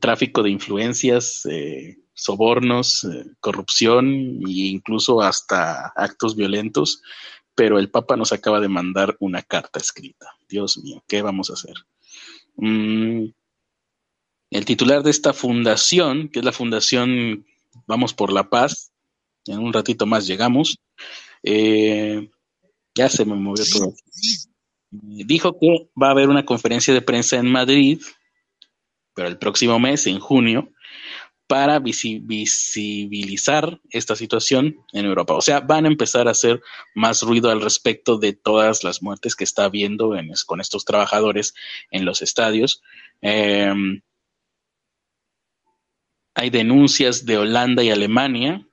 tráfico de influencias, eh, sobornos, eh, corrupción e incluso hasta actos violentos. Pero el Papa nos acaba de mandar una carta escrita. Dios mío, ¿qué vamos a hacer? Mm, el titular de esta fundación, que es la Fundación Vamos por la Paz, en un ratito más llegamos, eh, ya se me movió todo. Dijo que va a haber una conferencia de prensa en Madrid, pero el próximo mes, en junio, para visibilizar esta situación en Europa. O sea, van a empezar a hacer más ruido al respecto de todas las muertes que está habiendo con estos trabajadores en los estadios. Eh, hay denuncias de Holanda y Alemania.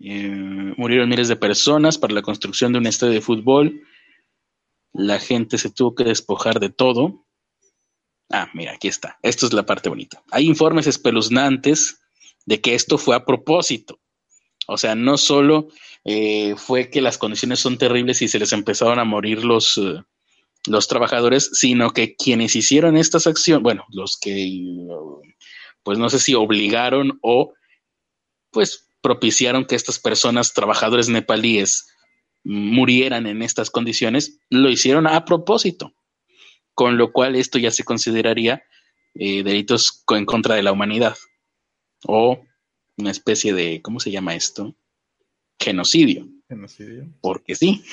Eh, murieron miles de personas para la construcción de un estadio de fútbol. la gente se tuvo que despojar de todo. Ah, mira, aquí está. Esto es la parte bonita. Hay informes espeluznantes de que esto fue a propósito. O sea, no solo eh, fue que las condiciones son terribles y se les empezaron a morir los, eh, los trabajadores, sino que quienes hicieron estas acciones, bueno, los que, pues no sé si obligaron o pues propiciaron que estas personas, trabajadores nepalíes, murieran en estas condiciones, lo hicieron a propósito, con lo cual esto ya se consideraría eh, delitos en contra de la humanidad o una especie de, ¿cómo se llama esto? Genocidio. Genocidio. Porque sí,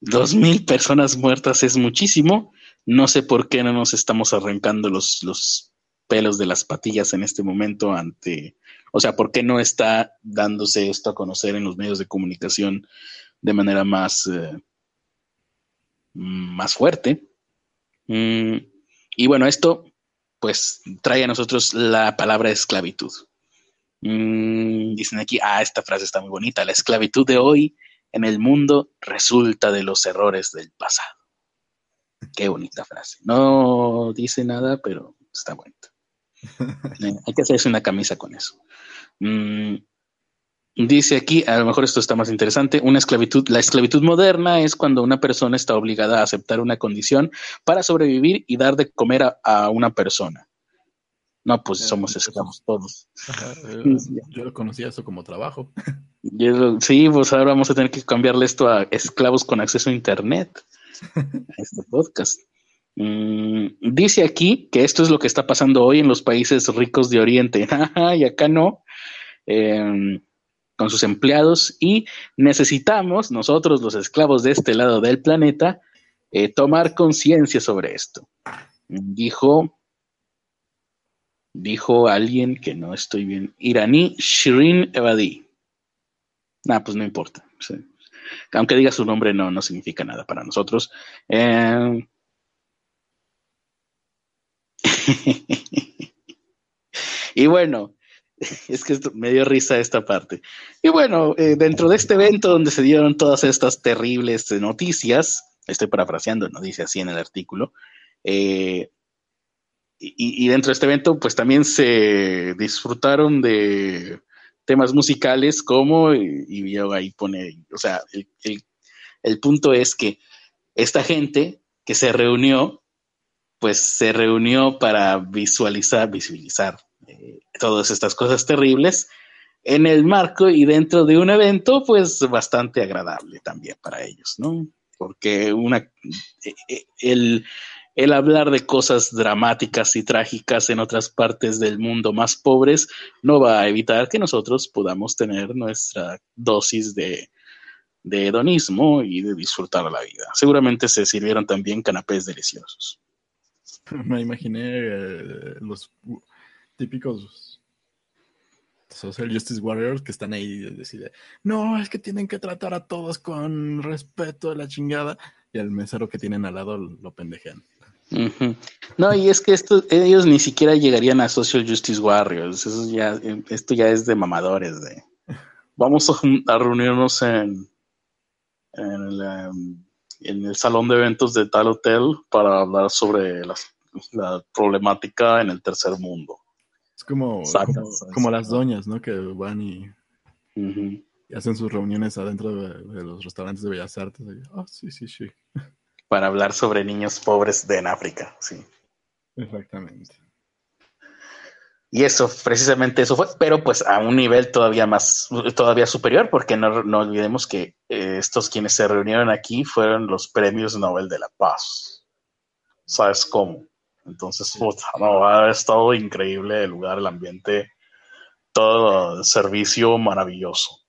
dos mil personas muertas es muchísimo. No sé por qué no nos estamos arrancando los, los pelos de las patillas en este momento ante, o sea, por qué no está dándose esto a conocer en los medios de comunicación de manera más, eh, más fuerte. Mm, y bueno, esto pues trae a nosotros la palabra esclavitud. Mm, dicen aquí, ah, esta frase está muy bonita, la esclavitud de hoy en el mundo resulta de los errores del pasado. Qué bonita frase. No dice nada, pero está bonita. Eh, hay que hacerse una camisa con eso. Mm, dice aquí, a lo mejor esto está más interesante, una esclavitud, la esclavitud moderna es cuando una persona está obligada a aceptar una condición para sobrevivir y dar de comer a una persona. No, pues somos esclavos todos. yo, lo conocía eso como trabajo. sí, pues ahora vamos a tener que cambiarle esto a esclavos con acceso a Internet. este podcast. Mm, dice aquí que esto es lo que está pasando hoy en los países ricos de Oriente. y acá no. Em, con sus empleados. Y necesitamos, nosotros los esclavos de este lado del planeta, eh, tomar conciencia sobre esto. Dijo dijo alguien que no estoy bien, iraní Shirin Ebadi. Nah, pues no importa. Aunque diga su nombre, no, no significa nada para nosotros. Eh, y bueno, es que me dio risa esta parte. Y bueno, eh, dentro de este evento donde se dieron todas estas terribles noticias, estoy parafraseando, no dice así en el artículo, eh, y, dentro de este evento, pues también se disfrutaron de temas musicales como, y, yo ahí pone, o sea, el, punto es que esta gente que se reunió, pues se reunió para visualizar, visibilizar eh, todas estas cosas terribles en el marco y dentro de un evento, pues bastante agradable también para ellos, ¿no? Porque una, eh, eh, el, el hablar de cosas dramáticas y trágicas en otras partes del mundo más pobres no va a evitar que nosotros podamos tener nuestra dosis de, hedonismo y de disfrutar la vida. Seguramente se sirvieron también canapés deliciosos. Me imaginé eh, los típicos social justice warriors que están ahí y deciden, no, es que tienen que tratar a todos con respeto de la chingada y al mesero que tienen al lado lo pendejean. No, y es que esto, ellos ni siquiera llegarían a Social Justice Warriors. Eso ya, esto ya es de mamadores. De, vamos a, reunirnos en, em, en el, salón de eventos de tal hotel para hablar sobre la problemática en el tercer mundo. Es como, como, las doñas, ¿no? Que van y, hacen sus reuniones adentro de, los restaurantes de Bellas Artes. Ah, sí, sí, sí para hablar sobre niños pobres de en África, sí. Exactamente. Y eso, precisamente eso fue, pero pues a un nivel todavía más, todavía superior, porque no, no olvidemos que eh, estos quienes se reunieron aquí fueron los premios Nobel de la Paz. ¿Sabes cómo? Entonces, puta, no, ha estado increíble el lugar, el ambiente, todo el servicio maravilloso.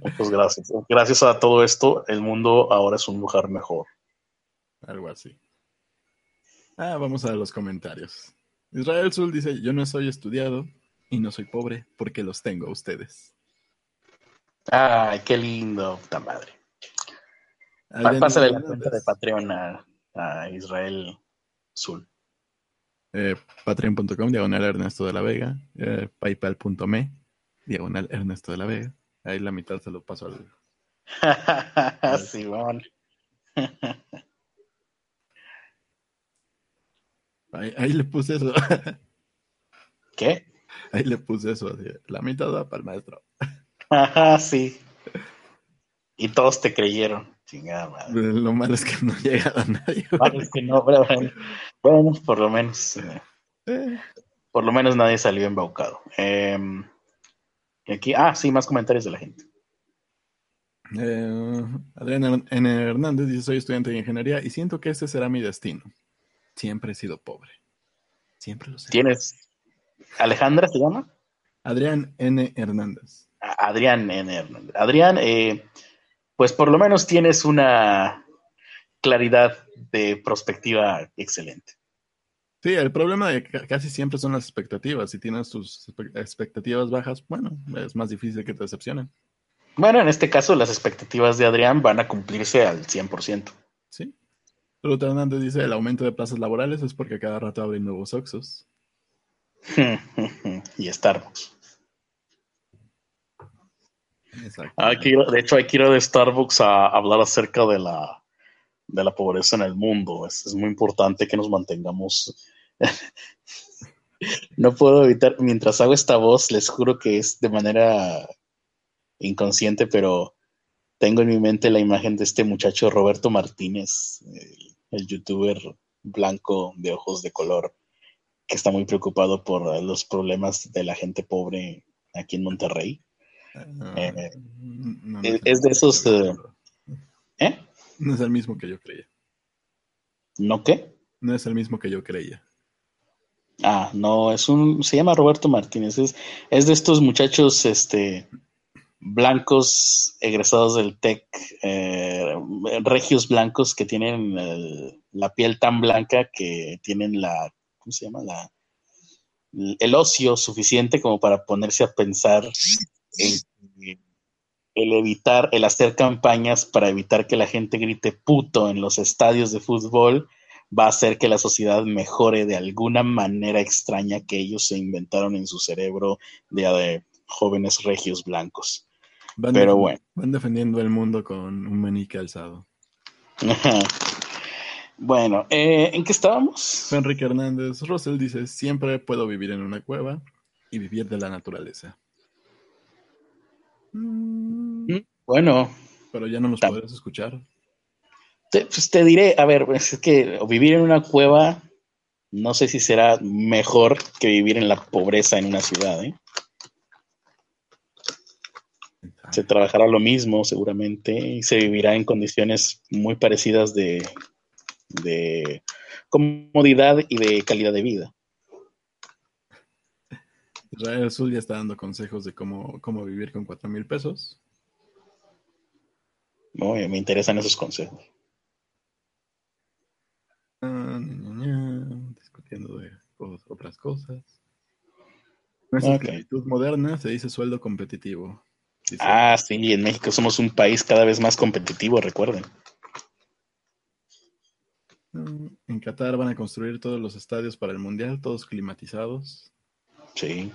Muchas gracias. Gracias a todo esto, el mundo ahora es un lugar mejor. Algo así. Ah, vamos a los comentarios. Israel Sul dice, yo no soy estudiado y no soy pobre porque los tengo a ustedes. Ay, qué lindo, puta madre. Pásale la cuenta de Patreon a, Israel Sul. Eh, Patreon.com, diagonal Ernesto de la Vega. Eh, Paypal.me, diagonal Ernesto de la Vega. Ahí la mitad se lo paso al... Simón. Ahí, le puse eso. ¿Qué? Ahí le puse eso. la mitad va para el maestro. Ajá, sí. Y todos te creyeron. Chingada madre. Lo malo es que no llega a nadie. Bueno, es que no, bueno, bueno, por lo menos. Eh, eh. Por lo menos nadie salió embaucado. Eh, aquí, ah, sí, más comentarios de la gente. Eh, Adrián N. Hernández dice: Soy estudiante de ingeniería y siento que ese será mi destino. Siempre he sido pobre. Siempre lo sé. ¿Tienes? ¿Alejandra se llama? Adrián N. Hernández. Adrián N. Hernández. Adrián, eh, pues por lo menos tienes una claridad de perspectiva excelente. Sí, el problema de casi siempre son las expectativas. Si tienes tus expectativas bajas, bueno, es más difícil que te decepcionen. Bueno, en este caso las expectativas de Adrián van a cumplirse al 100%. Sí. Ruth Hernández dice, el aumento de plazas laborales es porque cada rato abren nuevos Oxos. y Starbucks. Ah, de hecho, hay que ir a Starbucks a hablar acerca de la, de la pobreza en el mundo. Es, muy importante que nos mantengamos. no puedo evitar, mientras hago esta voz, les juro que es de manera inconsciente, pero tengo en mi mente la imagen de este muchacho Roberto Martínez, el, youtuber blanco de ojos de color, que está muy preocupado por los problemas de la gente pobre aquí en Monterrey. Ah, eh, es, de esos... Eh, ¿Eh? No es el mismo que yo creía. ¿No qué? No es el mismo que yo creía. Ah, no, es un, se llama Roberto Martínez, es, es de estos muchachos, este, blancos egresados del TEC, eh, regios blancos que tienen la piel tan blanca que tienen la, ¿cómo se llama? La, el ocio suficiente como para ponerse a pensar en el evitar, el hacer campañas para evitar que la gente grite puto en los estadios de fútbol va a hacer que la sociedad mejore de alguna manera extraña que ellos se inventaron en su cerebro de, jóvenes regios blancos. Pero bueno. Van defendiendo el mundo con un manique alzado. bueno, eh, ¿en qué estábamos? Enrique Hernández Russell dice, siempre puedo vivir en una cueva y vivir de la naturaleza. Mm, bueno. Pero ya no nos podrás escuchar. Te, pues te diré, a ver, es que vivir en una cueva, no sé si será mejor que vivir en la pobreza en una ciudad, ¿eh? Se trabajará lo mismo seguramente y se vivirá en condiciones muy parecidas de, de comodidad y de calidad de vida. Israel Azul ya está dando consejos de cómo, cómo vivir con cuatro mil pesos. No, me interesan esos consejos. Ah, discutiendo de otras cosas. Nuestra actitud moderna se dice sueldo competitivo. ah, sí, en México somos un país cada vez más competitivo, recuerden. En Qatar van a construir todos los estadios para el Mundial, todos climatizados. Sí.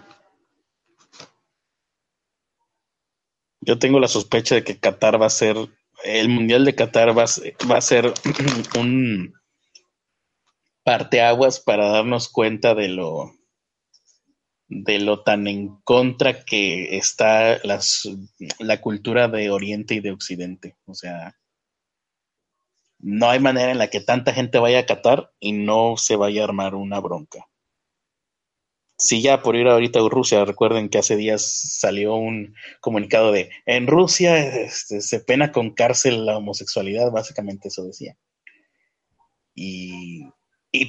Yo tengo la sospecha de que Qatar va a ser, el Mundial de Qatar va a, va a ser un parteaguas para darnos cuenta de lo de lo tan en contra que está las, la cultura de Oriente y de Occidente. O sea, no hay manera en la que tanta gente vaya a Qatar y no se vaya a armar una bronca si ya por ir ahorita a Rusia, recuerden que hace días salió un comunicado de en Rusia este, se pena con cárcel la homosexualidad, básicamente eso decía. Y,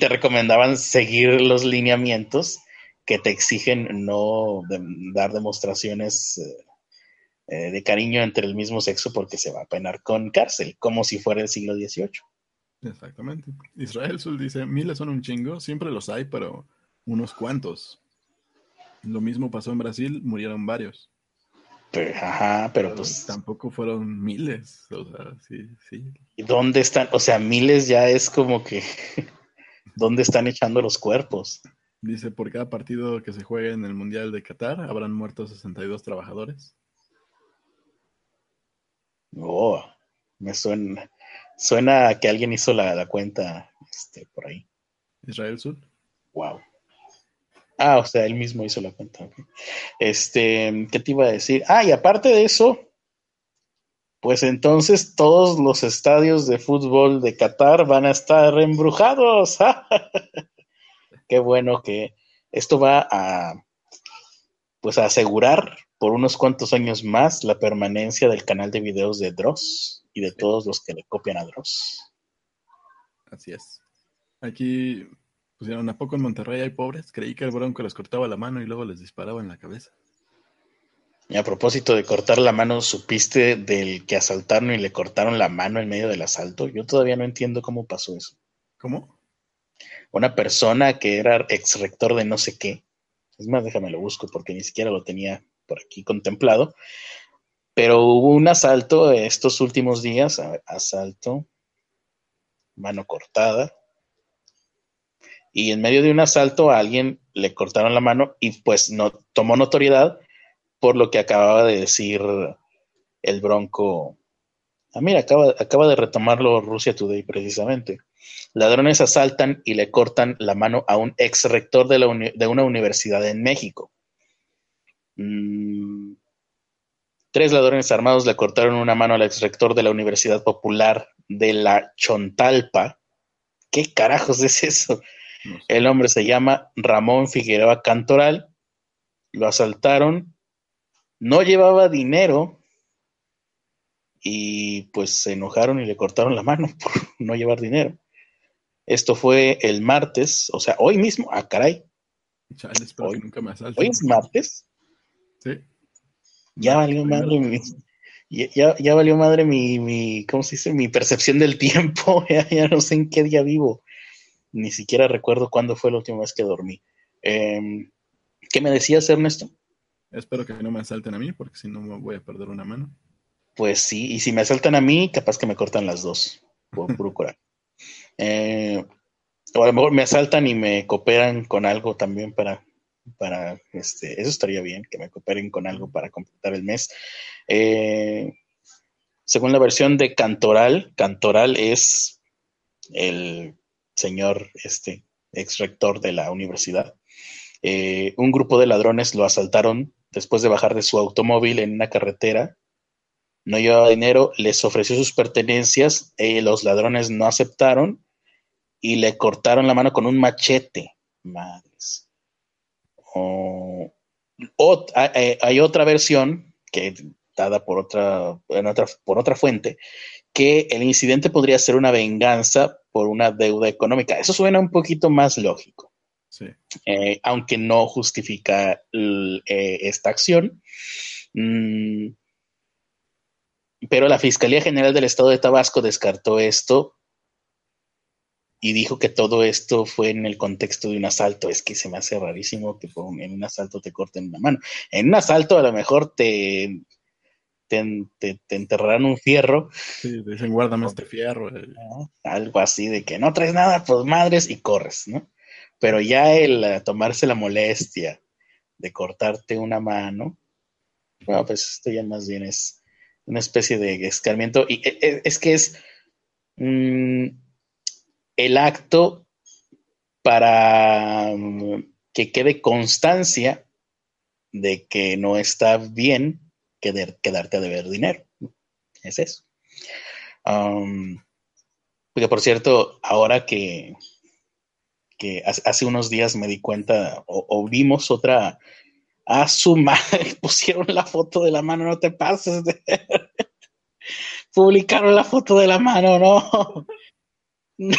te recomendaban seguir los lineamientos que te exigen no dar demostraciones eh, eh, de cariño entre el mismo sexo porque se va a penar con cárcel, como si fuera el siglo XVIII. Exactamente. Israel Sul dice, miles son un chingo, siempre los hay, pero unos cuantos. Lo mismo pasó en Brasil, murieron varios. ajá, pero, pues. Tampoco fueron miles. O sea, sí, sí. ¿Y dónde están? O sea, miles ya es como que. ¿Dónde están echando los cuerpos? Dice: por cada partido que se juegue en el Mundial de Qatar habrán muerto 62 trabajadores. Oh, me suena. Suena a que alguien hizo la, la cuenta este, por ahí. Israel Sur. Ah, o sea, él mismo hizo la cuenta. Este, ¿qué te iba a decir? Ah, y aparte de eso, pues entonces todos los estadios de fútbol de Qatar van a estar embrujados. Qué bueno que esto va a pues a asegurar por unos cuantos años más la permanencia del canal de videos de Dross y de todos los que le copian a Dross. Así es. Aquí pusieron a poco en Monterrey hay pobres. Creí que el bronco les cortaba la mano y luego les disparaba en la cabeza. Y a propósito de cortar la mano, ¿supiste del que asaltaron y le cortaron la mano en medio del asalto? Yo todavía no entiendo cómo pasó eso. ¿Cómo? Una persona que era ex rector de no sé qué. Es más, déjame lo busco porque ni siquiera lo tenía por aquí contemplado. Pero hubo un asalto estos últimos días. asalto. Mano cortada. Y en medio de un asalto a alguien le cortaron la mano y pues no tomó notoriedad por lo que acababa de decir el Bronco. Ah, mira, acaba, acaba de retomarlo Rusia Today precisamente. Ladrones asaltan y le cortan la mano a un ex rector de, una universidad en México. Mm. Tres ladrones armados le cortaron una mano al ex rector de la Universidad Popular de la Chontalpa. ¿Qué carajos es eso? El hombre se llama Ramón Figueroa Cantoral. Lo asaltaron no llevaba dinero y pues se enojaron y le cortaron la mano por no llevar dinero. Esto fue el martes, o sea, hoy mismo. Ah, caray. hoy, nunca me hoy es martes. Sí. Ya valió madre mi, ya, ya, valió madre mi, mi, ¿cómo se dice? Mi percepción del tiempo. ya, no sé en qué día vivo. Ni siquiera recuerdo cuándo fue la última vez que dormí. Em, ¿Qué me decías, Ernesto? Espero que no me asalten a mí, porque si no me voy a perder una mano. Pues sí, y si me asaltan a mí, capaz que me cortan las dos, por puro eh, o a lo mejor me asaltan y me cooperan con algo también para, para este, eso estaría bien, que me cooperen con algo para completar el mes. Eh, según la versión de Cantoral, Cantoral es el señor, este, ex rector de la universidad. Eh, un grupo de ladrones lo asaltaron después de bajar de su automóvil en una carretera. No llevaba dinero, les ofreció sus pertenencias, eh, los ladrones no aceptaron y le cortaron la mano con un machete. Madres. Eh, hay otra versión que dada por otra, otra, por otra fuente, que el incidente podría ser una venganza por una deuda económica. Eso suena un poquito más lógico. Eh, aunque no justifica eh, esta acción. Mm, pero la Fiscalía General del Estado de Tabasco descartó esto y dijo que todo esto fue en el contexto de un asalto. Es que se me hace rarísimo que en un asalto te corten la mano. En un asalto a lo mejor te, te, enterrarán un fierro. Sí, dicen guárdame este fierro. Eh. Algo así de que no traes nada, pues madres y corres, ¿no? Pero ya el eh, tomarse la molestia de cortarte una mano, bueno, pues esto ya más bien es una especie de escarmiento. Y e, e, es que es mm, el acto para mm, que quede constancia de que no está bien quedarte a deber dinero. Es eso. porque por cierto, ahora que que hace unos días me di cuenta o, vimos otra, a su madre, pusieron la foto de la mano, no te pases. Publicaron la foto de la mano, no. no.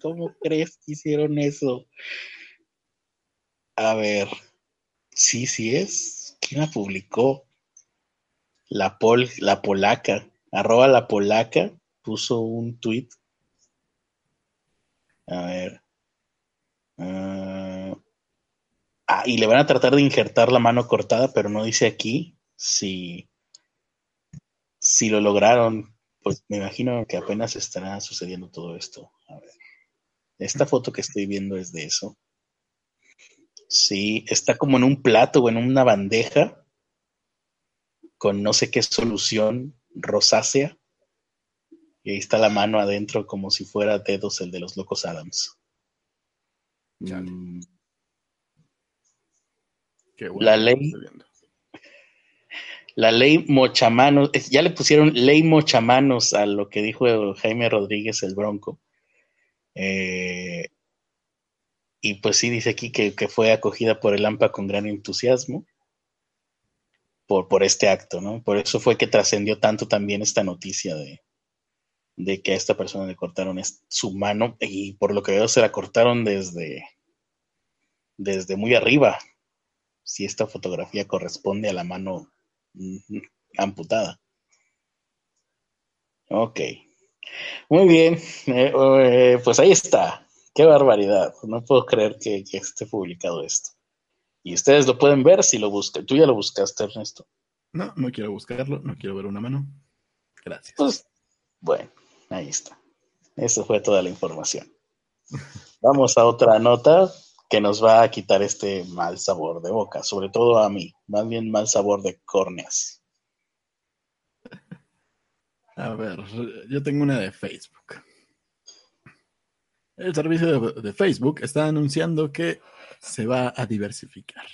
¿Cómo crees que hicieron eso? A ver, sí, sí es. ¿Quién la publicó? La, pol, la polaca, arroba la polaca, puso un tweet a ver. ah, ah y le van a tratar de injertar la mano cortada, pero no dice aquí si, si lo lograron. Pues me imagino que apenas estará sucediendo todo esto. A ver. Esta foto que estoy viendo es de eso. Sí, está como en un plato o en una bandeja con no sé qué solución rosácea Y ahí está la mano adentro como si fuera dedos el de los locos Adams. Mm. la ley. La ley mochamanos, ya le pusieron ley mochamanos a lo que dijo Jaime Rodríguez el Bronco. Eh, y pues sí, dice aquí que, fue acogida por el AMPA con gran entusiasmo por, este acto, ¿no? Por eso fue que trascendió tanto también esta noticia de, que a esta persona le cortaron su mano y por lo que veo se la cortaron desde, desde muy arriba, si esta fotografía corresponde a la mano amputada. Ok. Muy bien, eh, eh, pues ahí está. Qué barbaridad. No puedo creer que, esté publicado esto. Y ustedes lo pueden ver si lo buscan. Tú ya lo buscaste, Ernesto. No, no quiero buscarlo, no quiero ver una mano. Gracias. Pues, bueno, ahí está. Eso fue toda la información. Vamos a otra nota que nos va a quitar este mal sabor de boca, sobre todo a mí, más bien mal sabor de córneas. A ver, yo tengo una de Facebook. El servicio de, Facebook está anunciando que se va a diversificar.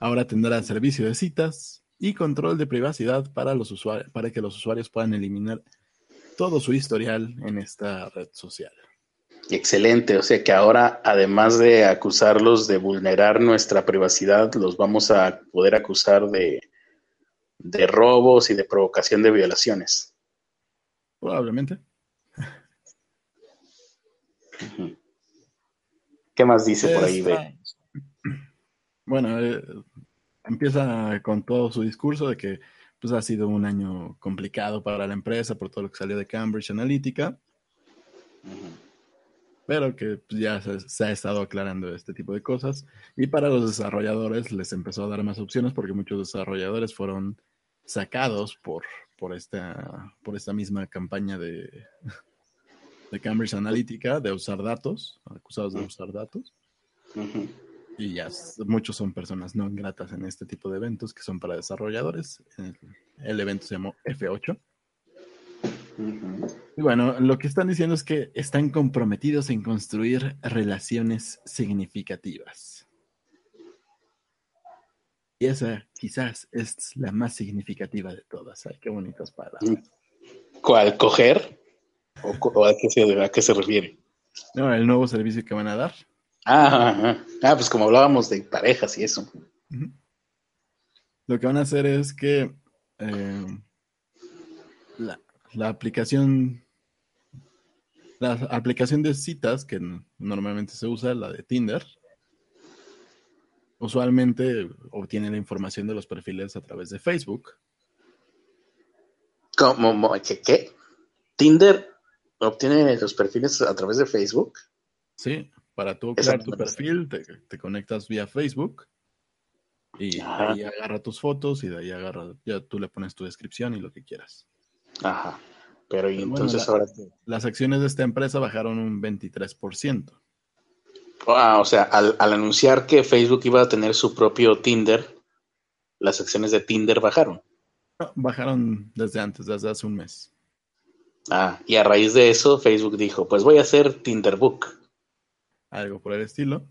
Ahora tendrá servicio de citas y control de privacidad para, los usuarios, para que los usuarios puedan eliminar todo su historial en esta red social. Excelente, o sea que ahora además de acusarlos de vulnerar nuestra privacidad, los vamos a poder acusar de, de robos y de provocación de violaciones. Probablemente. ¿Qué más dice por ahí? Bueno, eh, empieza con todo su discurso de que pues, ha sido un año complicado para la empresa por todo lo que salió de Cambridge Analytica, pero que pues, ya se, ha estado aclarando este tipo de cosas. Y para los desarrolladores les empezó a dar más opciones porque muchos desarrolladores fueron sacados por, por, esta, por esta misma campaña de, de Cambridge Analytica de usar datos, acusados de usar datos. Y ya muchos son personas no gratas en este tipo de eventos que son para desarrolladores. El, evento se llamó F8. Y bueno, lo que están diciendo es que están comprometidos en construir relaciones significativas. Y esa quizás es la más significativa de todas. Ay, qué bonitas palabras. ¿Cuál? ¿Coger? ¿O, a, qué se, refiere? No, el nuevo servicio que van a dar. Ah, ah, pues como hablábamos de parejas y eso. Lo que van a hacer es que eh, la, la, aplicación, la aplicación de citas que normalmente se usa, la de Tinder, usualmente obtiene la información de los perfiles a través de Facebook. ¿Cómo? ¿Qué? qué? ¿Tinder obtiene los perfiles a través de Facebook. Sí, para tú crear tu perfil, te, conectas vía Facebook y ahí agarra tus fotos y de ahí agarra, ya tú le pones tu descripción y lo que quieras. Ajá. Pero y entonces ahora. Las acciones de esta empresa bajaron un 23%. Ah, o sea, al, al, anunciar que Facebook iba a tener su propio Tinder, las acciones de Tinder bajaron. bajaron desde antes, desde hace un mes. Ah, y a raíz de eso, Facebook dijo, pues voy a hacer Tinderbook. Algo por el estilo.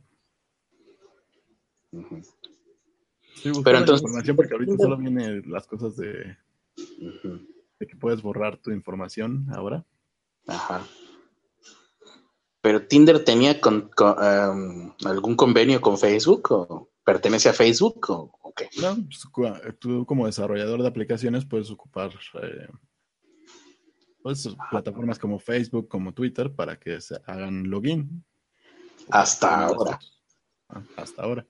Pero entonces, información porque ahorita solo vienen las cosas de, de que puedes borrar tu información ahora. Ajá. Pero Tinder tenía con, um, algún convenio con Facebook o pertenece a Facebook o, qué? No, pues, tú como desarrollador de aplicaciones puedes ocupar eh, pues, plataformas como Facebook, como Twitter, para que se hagan login. Hasta ahora. Ah, hasta ahora.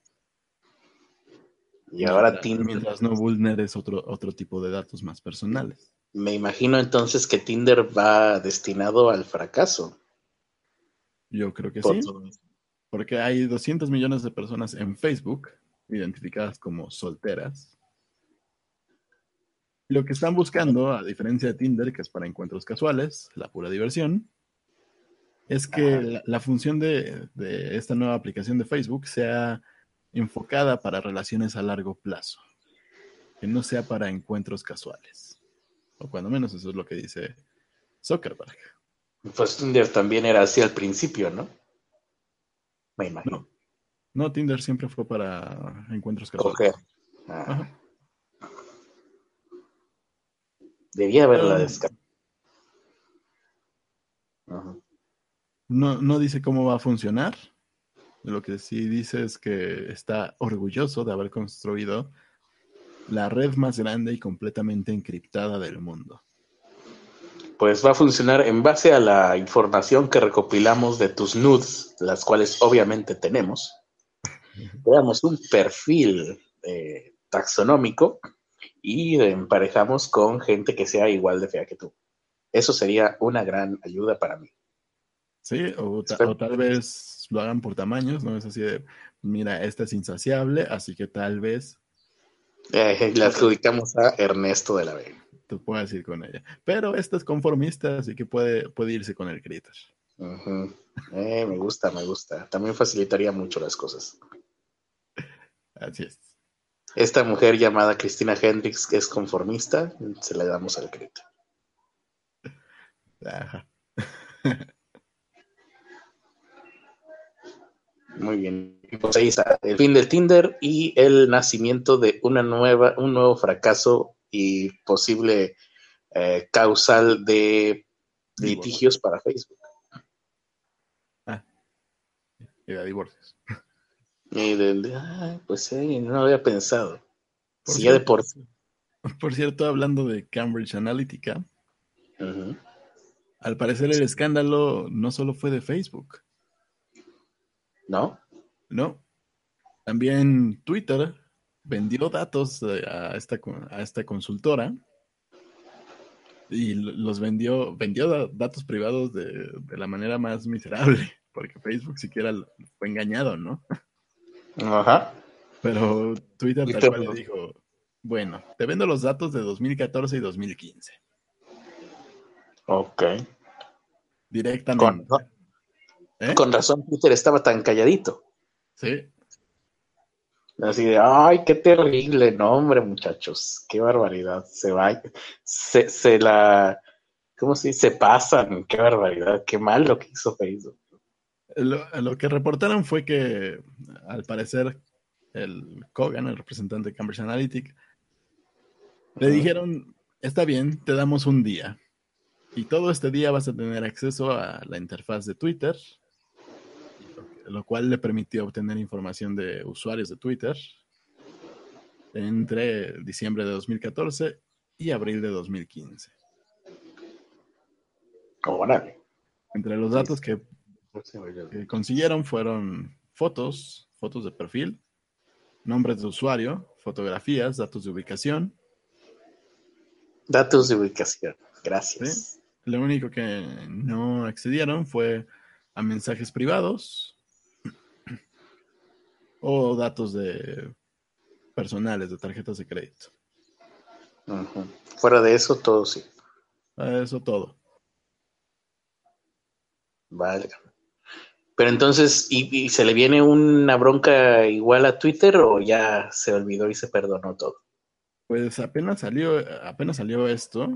Y ahora Tinder. Mientras no vulneres otro, otro tipo de datos más personales. Me imagino entonces que Tinder va destinado al fracaso. Yo creo que sí. Porque hay 200 millones de personas en Facebook identificadas como solteras lo que están buscando, a diferencia de Tinder, que es para encuentros casuales, la pura diversión, es que la, función de, esta nueva aplicación de Facebook sea enfocada para relaciones a largo plazo, que no sea para encuentros casuales. O cuando menos eso es lo que dice Zuckerberg. Pues Tinder también era así al principio, ¿no? Me imagino. No, Tinder siempre fue para encuentros casuales. Ah. Debía haberla descargado. No, no dice cómo va a funcionar. Lo que sí dice es que está orgulloso de haber construido la red más grande y completamente encriptada del mundo. Pues va a funcionar en base a la información que recopilamos de tus nudes, las cuales obviamente tenemos. Creamos un perfil eh, taxonómico y emparejamos con gente que sea igual de fea que tú. Eso sería una gran ayuda para mí. Sí, o, tal vez lo hagan por tamaños, ¿no? Es así de, mira, esta es insaciable, así que tal vez... Eh, le adjudicamos a Ernesto de la Vega. Tú puedes ir con ella. Pero esta es conformista, así que puede, puede irse con el critter. eh, me gusta, me gusta. También facilitaría mucho las cosas. Así es. Esta mujer llamada Cristina Hendricks, que es conformista, se le damos al critter. Ajá. Muy bien. Pues ahí está, el fin del Tinder y el nacimiento de una nueva, un nuevo fracaso y posible eh, causal de litigios para Facebook. Ah, y de divorcios. Y de, pues sí, no había pensado. Por de por... por cierto, hablando de Cambridge Analytica, al parecer el escándalo no solo fue de Facebook. ¿No? No. También Twitter vendió datos a esta, a esta consultora y los vendió, vendió datos privados de, la manera más miserable, porque Facebook siquiera fue engañado, ¿no? Ajá. Pero Twitter tal cual le dijo, bueno, te vendo los datos de 2014 y 2015. Ok. Directamente. ¿Eh? Con razón Twitter estaba tan calladito. Sí. Así de, ay, qué terrible nombre, muchachos, qué barbaridad. Se va, se, se la, ¿cómo se dice? Se pasan, qué barbaridad, qué mal lo que hizo Facebook. Lo, que reportaron fue que, al parecer, el Kogan, el representante de Cambridge Analytic, le dijeron, está bien, te damos un día. Y todo este día vas a tener acceso a la interfaz de Twitter, lo cual le permitió obtener información de usuarios de Twitter entre diciembre de 2014 y abril de 2015. Entre los datos que, que consiguieron fueron fotos, fotos de perfil, nombres de usuario, fotografías, datos de ubicación. Datos de ubicación, gracias. Lo único que no accedieron fue a mensajes privados, o datos de personales, de tarjetas de crédito. Fuera de eso, todo sí. Eso todo. Vale. Pero entonces, ¿y, se le viene una bronca igual a Twitter o ya se olvidó y se perdonó todo? Pues apenas salió, apenas salió esto.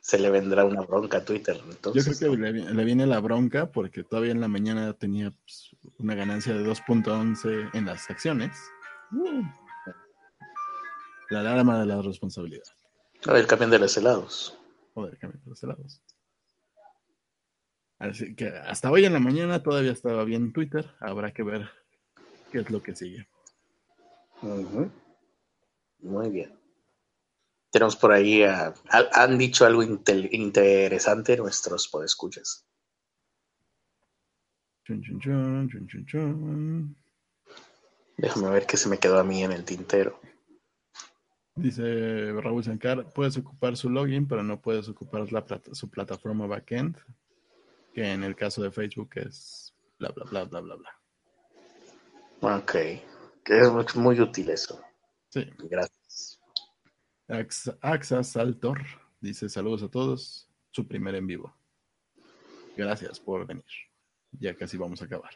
Se le vendrá una bronca a Twitter. Entonces, Yo creo que le, viene la bronca porque todavía en la mañana tenía pues, una ganancia de 2.11 en las acciones. La alarma de la responsabilidad. A ver, cambien de los helados. Joder, cambien de los helados. Así que hasta hoy en la mañana todavía estaba bien Twitter. Habrá que ver qué es lo que sigue. Muy bien. Tenemos por ahí, han dicho algo interesante nuestros podescuchas. Déjame ver qué se me quedó a mí en el tintero. Dice Raúl Sankar, puedes ocupar su login, pero no puedes ocupar su plataforma backend, que en el caso de Facebook es bla, bla, bla, bla, bla, bla. Ok, que es muy útil eso. Sí. Gracias. Axa Saltor dice saludos a todos, su primer en vivo. Gracias por venir ya casi vamos a acabar.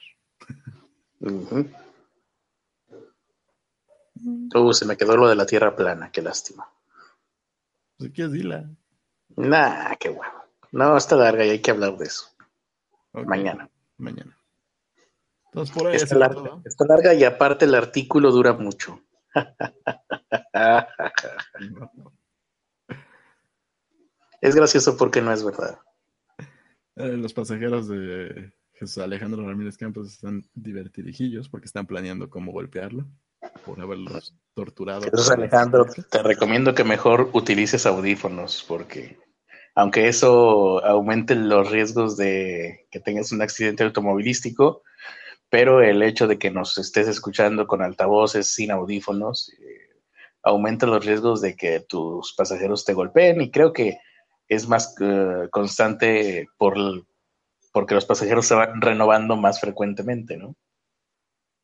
Uh, se me quedó lo de la tierra plana, qué lástima. Pues quieres dila. Nah, qué guapo. No, está larga y hay que hablar de eso. Mañana. Mañana. Entonces, por ahí está, larga, está larga y aparte el artículo dura mucho. es gracioso porque no es verdad. Eh, los pasajeros de Jesús Alejandro Ramírez Campos están divertidijillos porque están planeando cómo golpearlo por haberlos torturado. Jesús Alejandro, te recomiendo que mejor utilices audífonos porque aunque eso aumente los riesgos de que tengas un accidente automovilístico, pero el hecho de que nos estés escuchando con altavoces sin audífonos eh, aumenta los riesgos de que tus pasajeros te golpeen y creo que es más eh, constante por porque los pasajeros se van renovando más frecuentemente, ¿no?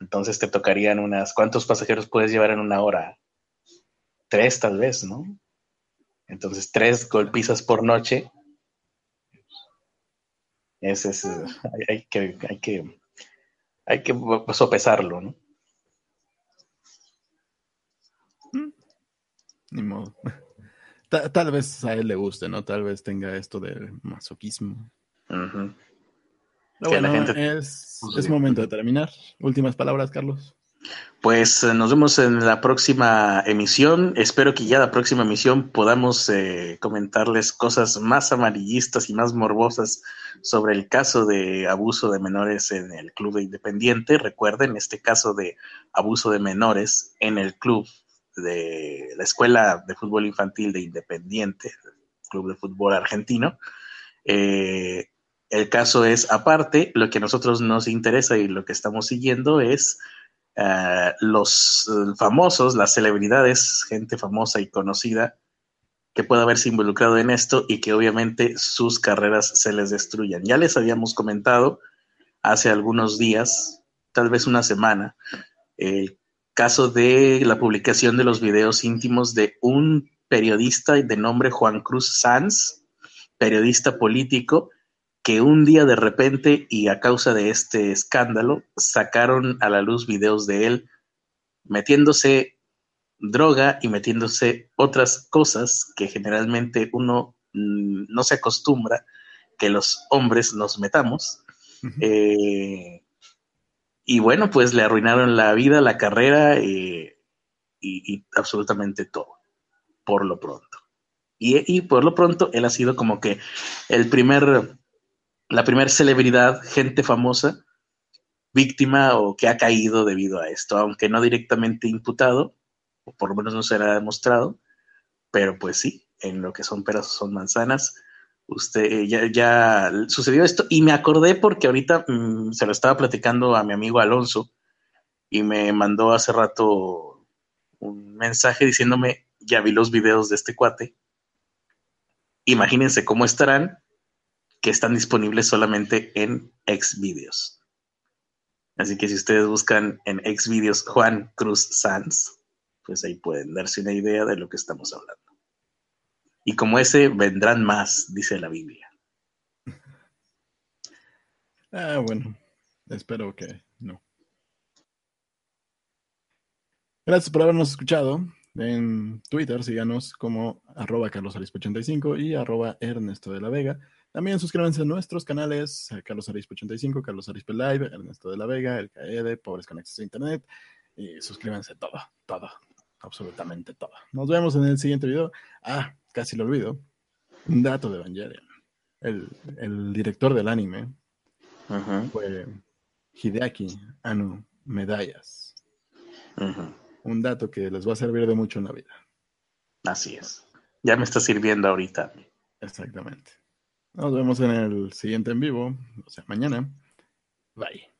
Entonces te tocarían unas, ¿cuántos pasajeros puedes llevar en una hora? Tres tal vez, ¿no? Entonces tres golpizas por noche. Ese es, hay, que, hay que, hay que sopesarlo, ¿no? Mm. Ni modo. Tal, vez a él le guste, ¿no? Tal vez tenga esto del masoquismo. bueno, es, es momento de terminar. Últimas palabras, Carlos. Pues eh, nos vemos en la próxima emisión. Espero que ya la próxima emisión podamos eh, comentarles cosas más amarillistas y más morbosas sobre el caso de abuso de menores en el Club de Independiente. Recuerden, este caso de abuso de menores en el club de la Escuela de Fútbol Infantil de Independiente, Club de Fútbol Argentino. Eh, el caso es aparte, lo que a nosotros nos interesa y lo que estamos siguiendo es eh, los eh, famosos, las celebridades, gente famosa y conocida que pueda haberse involucrado en esto y que obviamente sus carreras se les destruyan. Ya les habíamos comentado hace algunos días, tal vez una semana, el caso de la publicación de los videos íntimos de un periodista de nombre Juan Cruz Sanz, periodista político, que un día de repente y a causa de este escándalo sacaron a la luz videos de él metiéndose droga y metiéndose otras cosas que generalmente uno mm, no se acostumbra que los hombres nos metamos. Eh, y bueno, pues le arruinaron la vida, la carrera eh, y, absolutamente todo, por lo pronto. Y, y por lo pronto él ha sido como que el primer la primera celebridad, gente famosa, víctima o que ha caído debido a esto, aunque no directamente imputado, o por lo menos no se ha demostrado, pero pues sí, en lo que son peras son manzanas, usted eh, ya, ya, sucedió esto y me acordé porque ahorita mm, se lo estaba platicando a mi amigo Alonso y me mandó hace rato un mensaje diciéndome, ya vi los videos de este cuate, imagínense cómo estarán que están disponibles solamente en Xvideos. Así que si ustedes buscan en Xvideos Juan Cruz Sanz, pues ahí pueden darse una idea de lo que estamos hablando. Y como ese, vendrán más, dice la Biblia. Ah, bueno, espero que no. Gracias por habernos escuchado. En Twitter síganos como arroba carlosarispo85 y arroba Ernesto de la Vega. También suscríbanse a nuestros canales, Carlos Arispe 85, Carlos Arispe Live, Ernesto de la Vega, El CAED, Pobres con Acceso a Internet. Y suscríbanse todo, todo, absolutamente todo. Nos vemos en el siguiente video. Ah, casi lo olvido. Un dato de Evangelion. El, el director del anime fue Hideaki Anu Medallas. Un dato que les va a servir de mucho en la vida. Así es. Ya me está sirviendo ahorita. Exactamente. Nos vemos en el siguiente en vivo, o sea, mañana. Bye.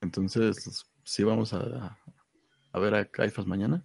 Entonces, ¿sí vamos a, a ver a Caifas mañana?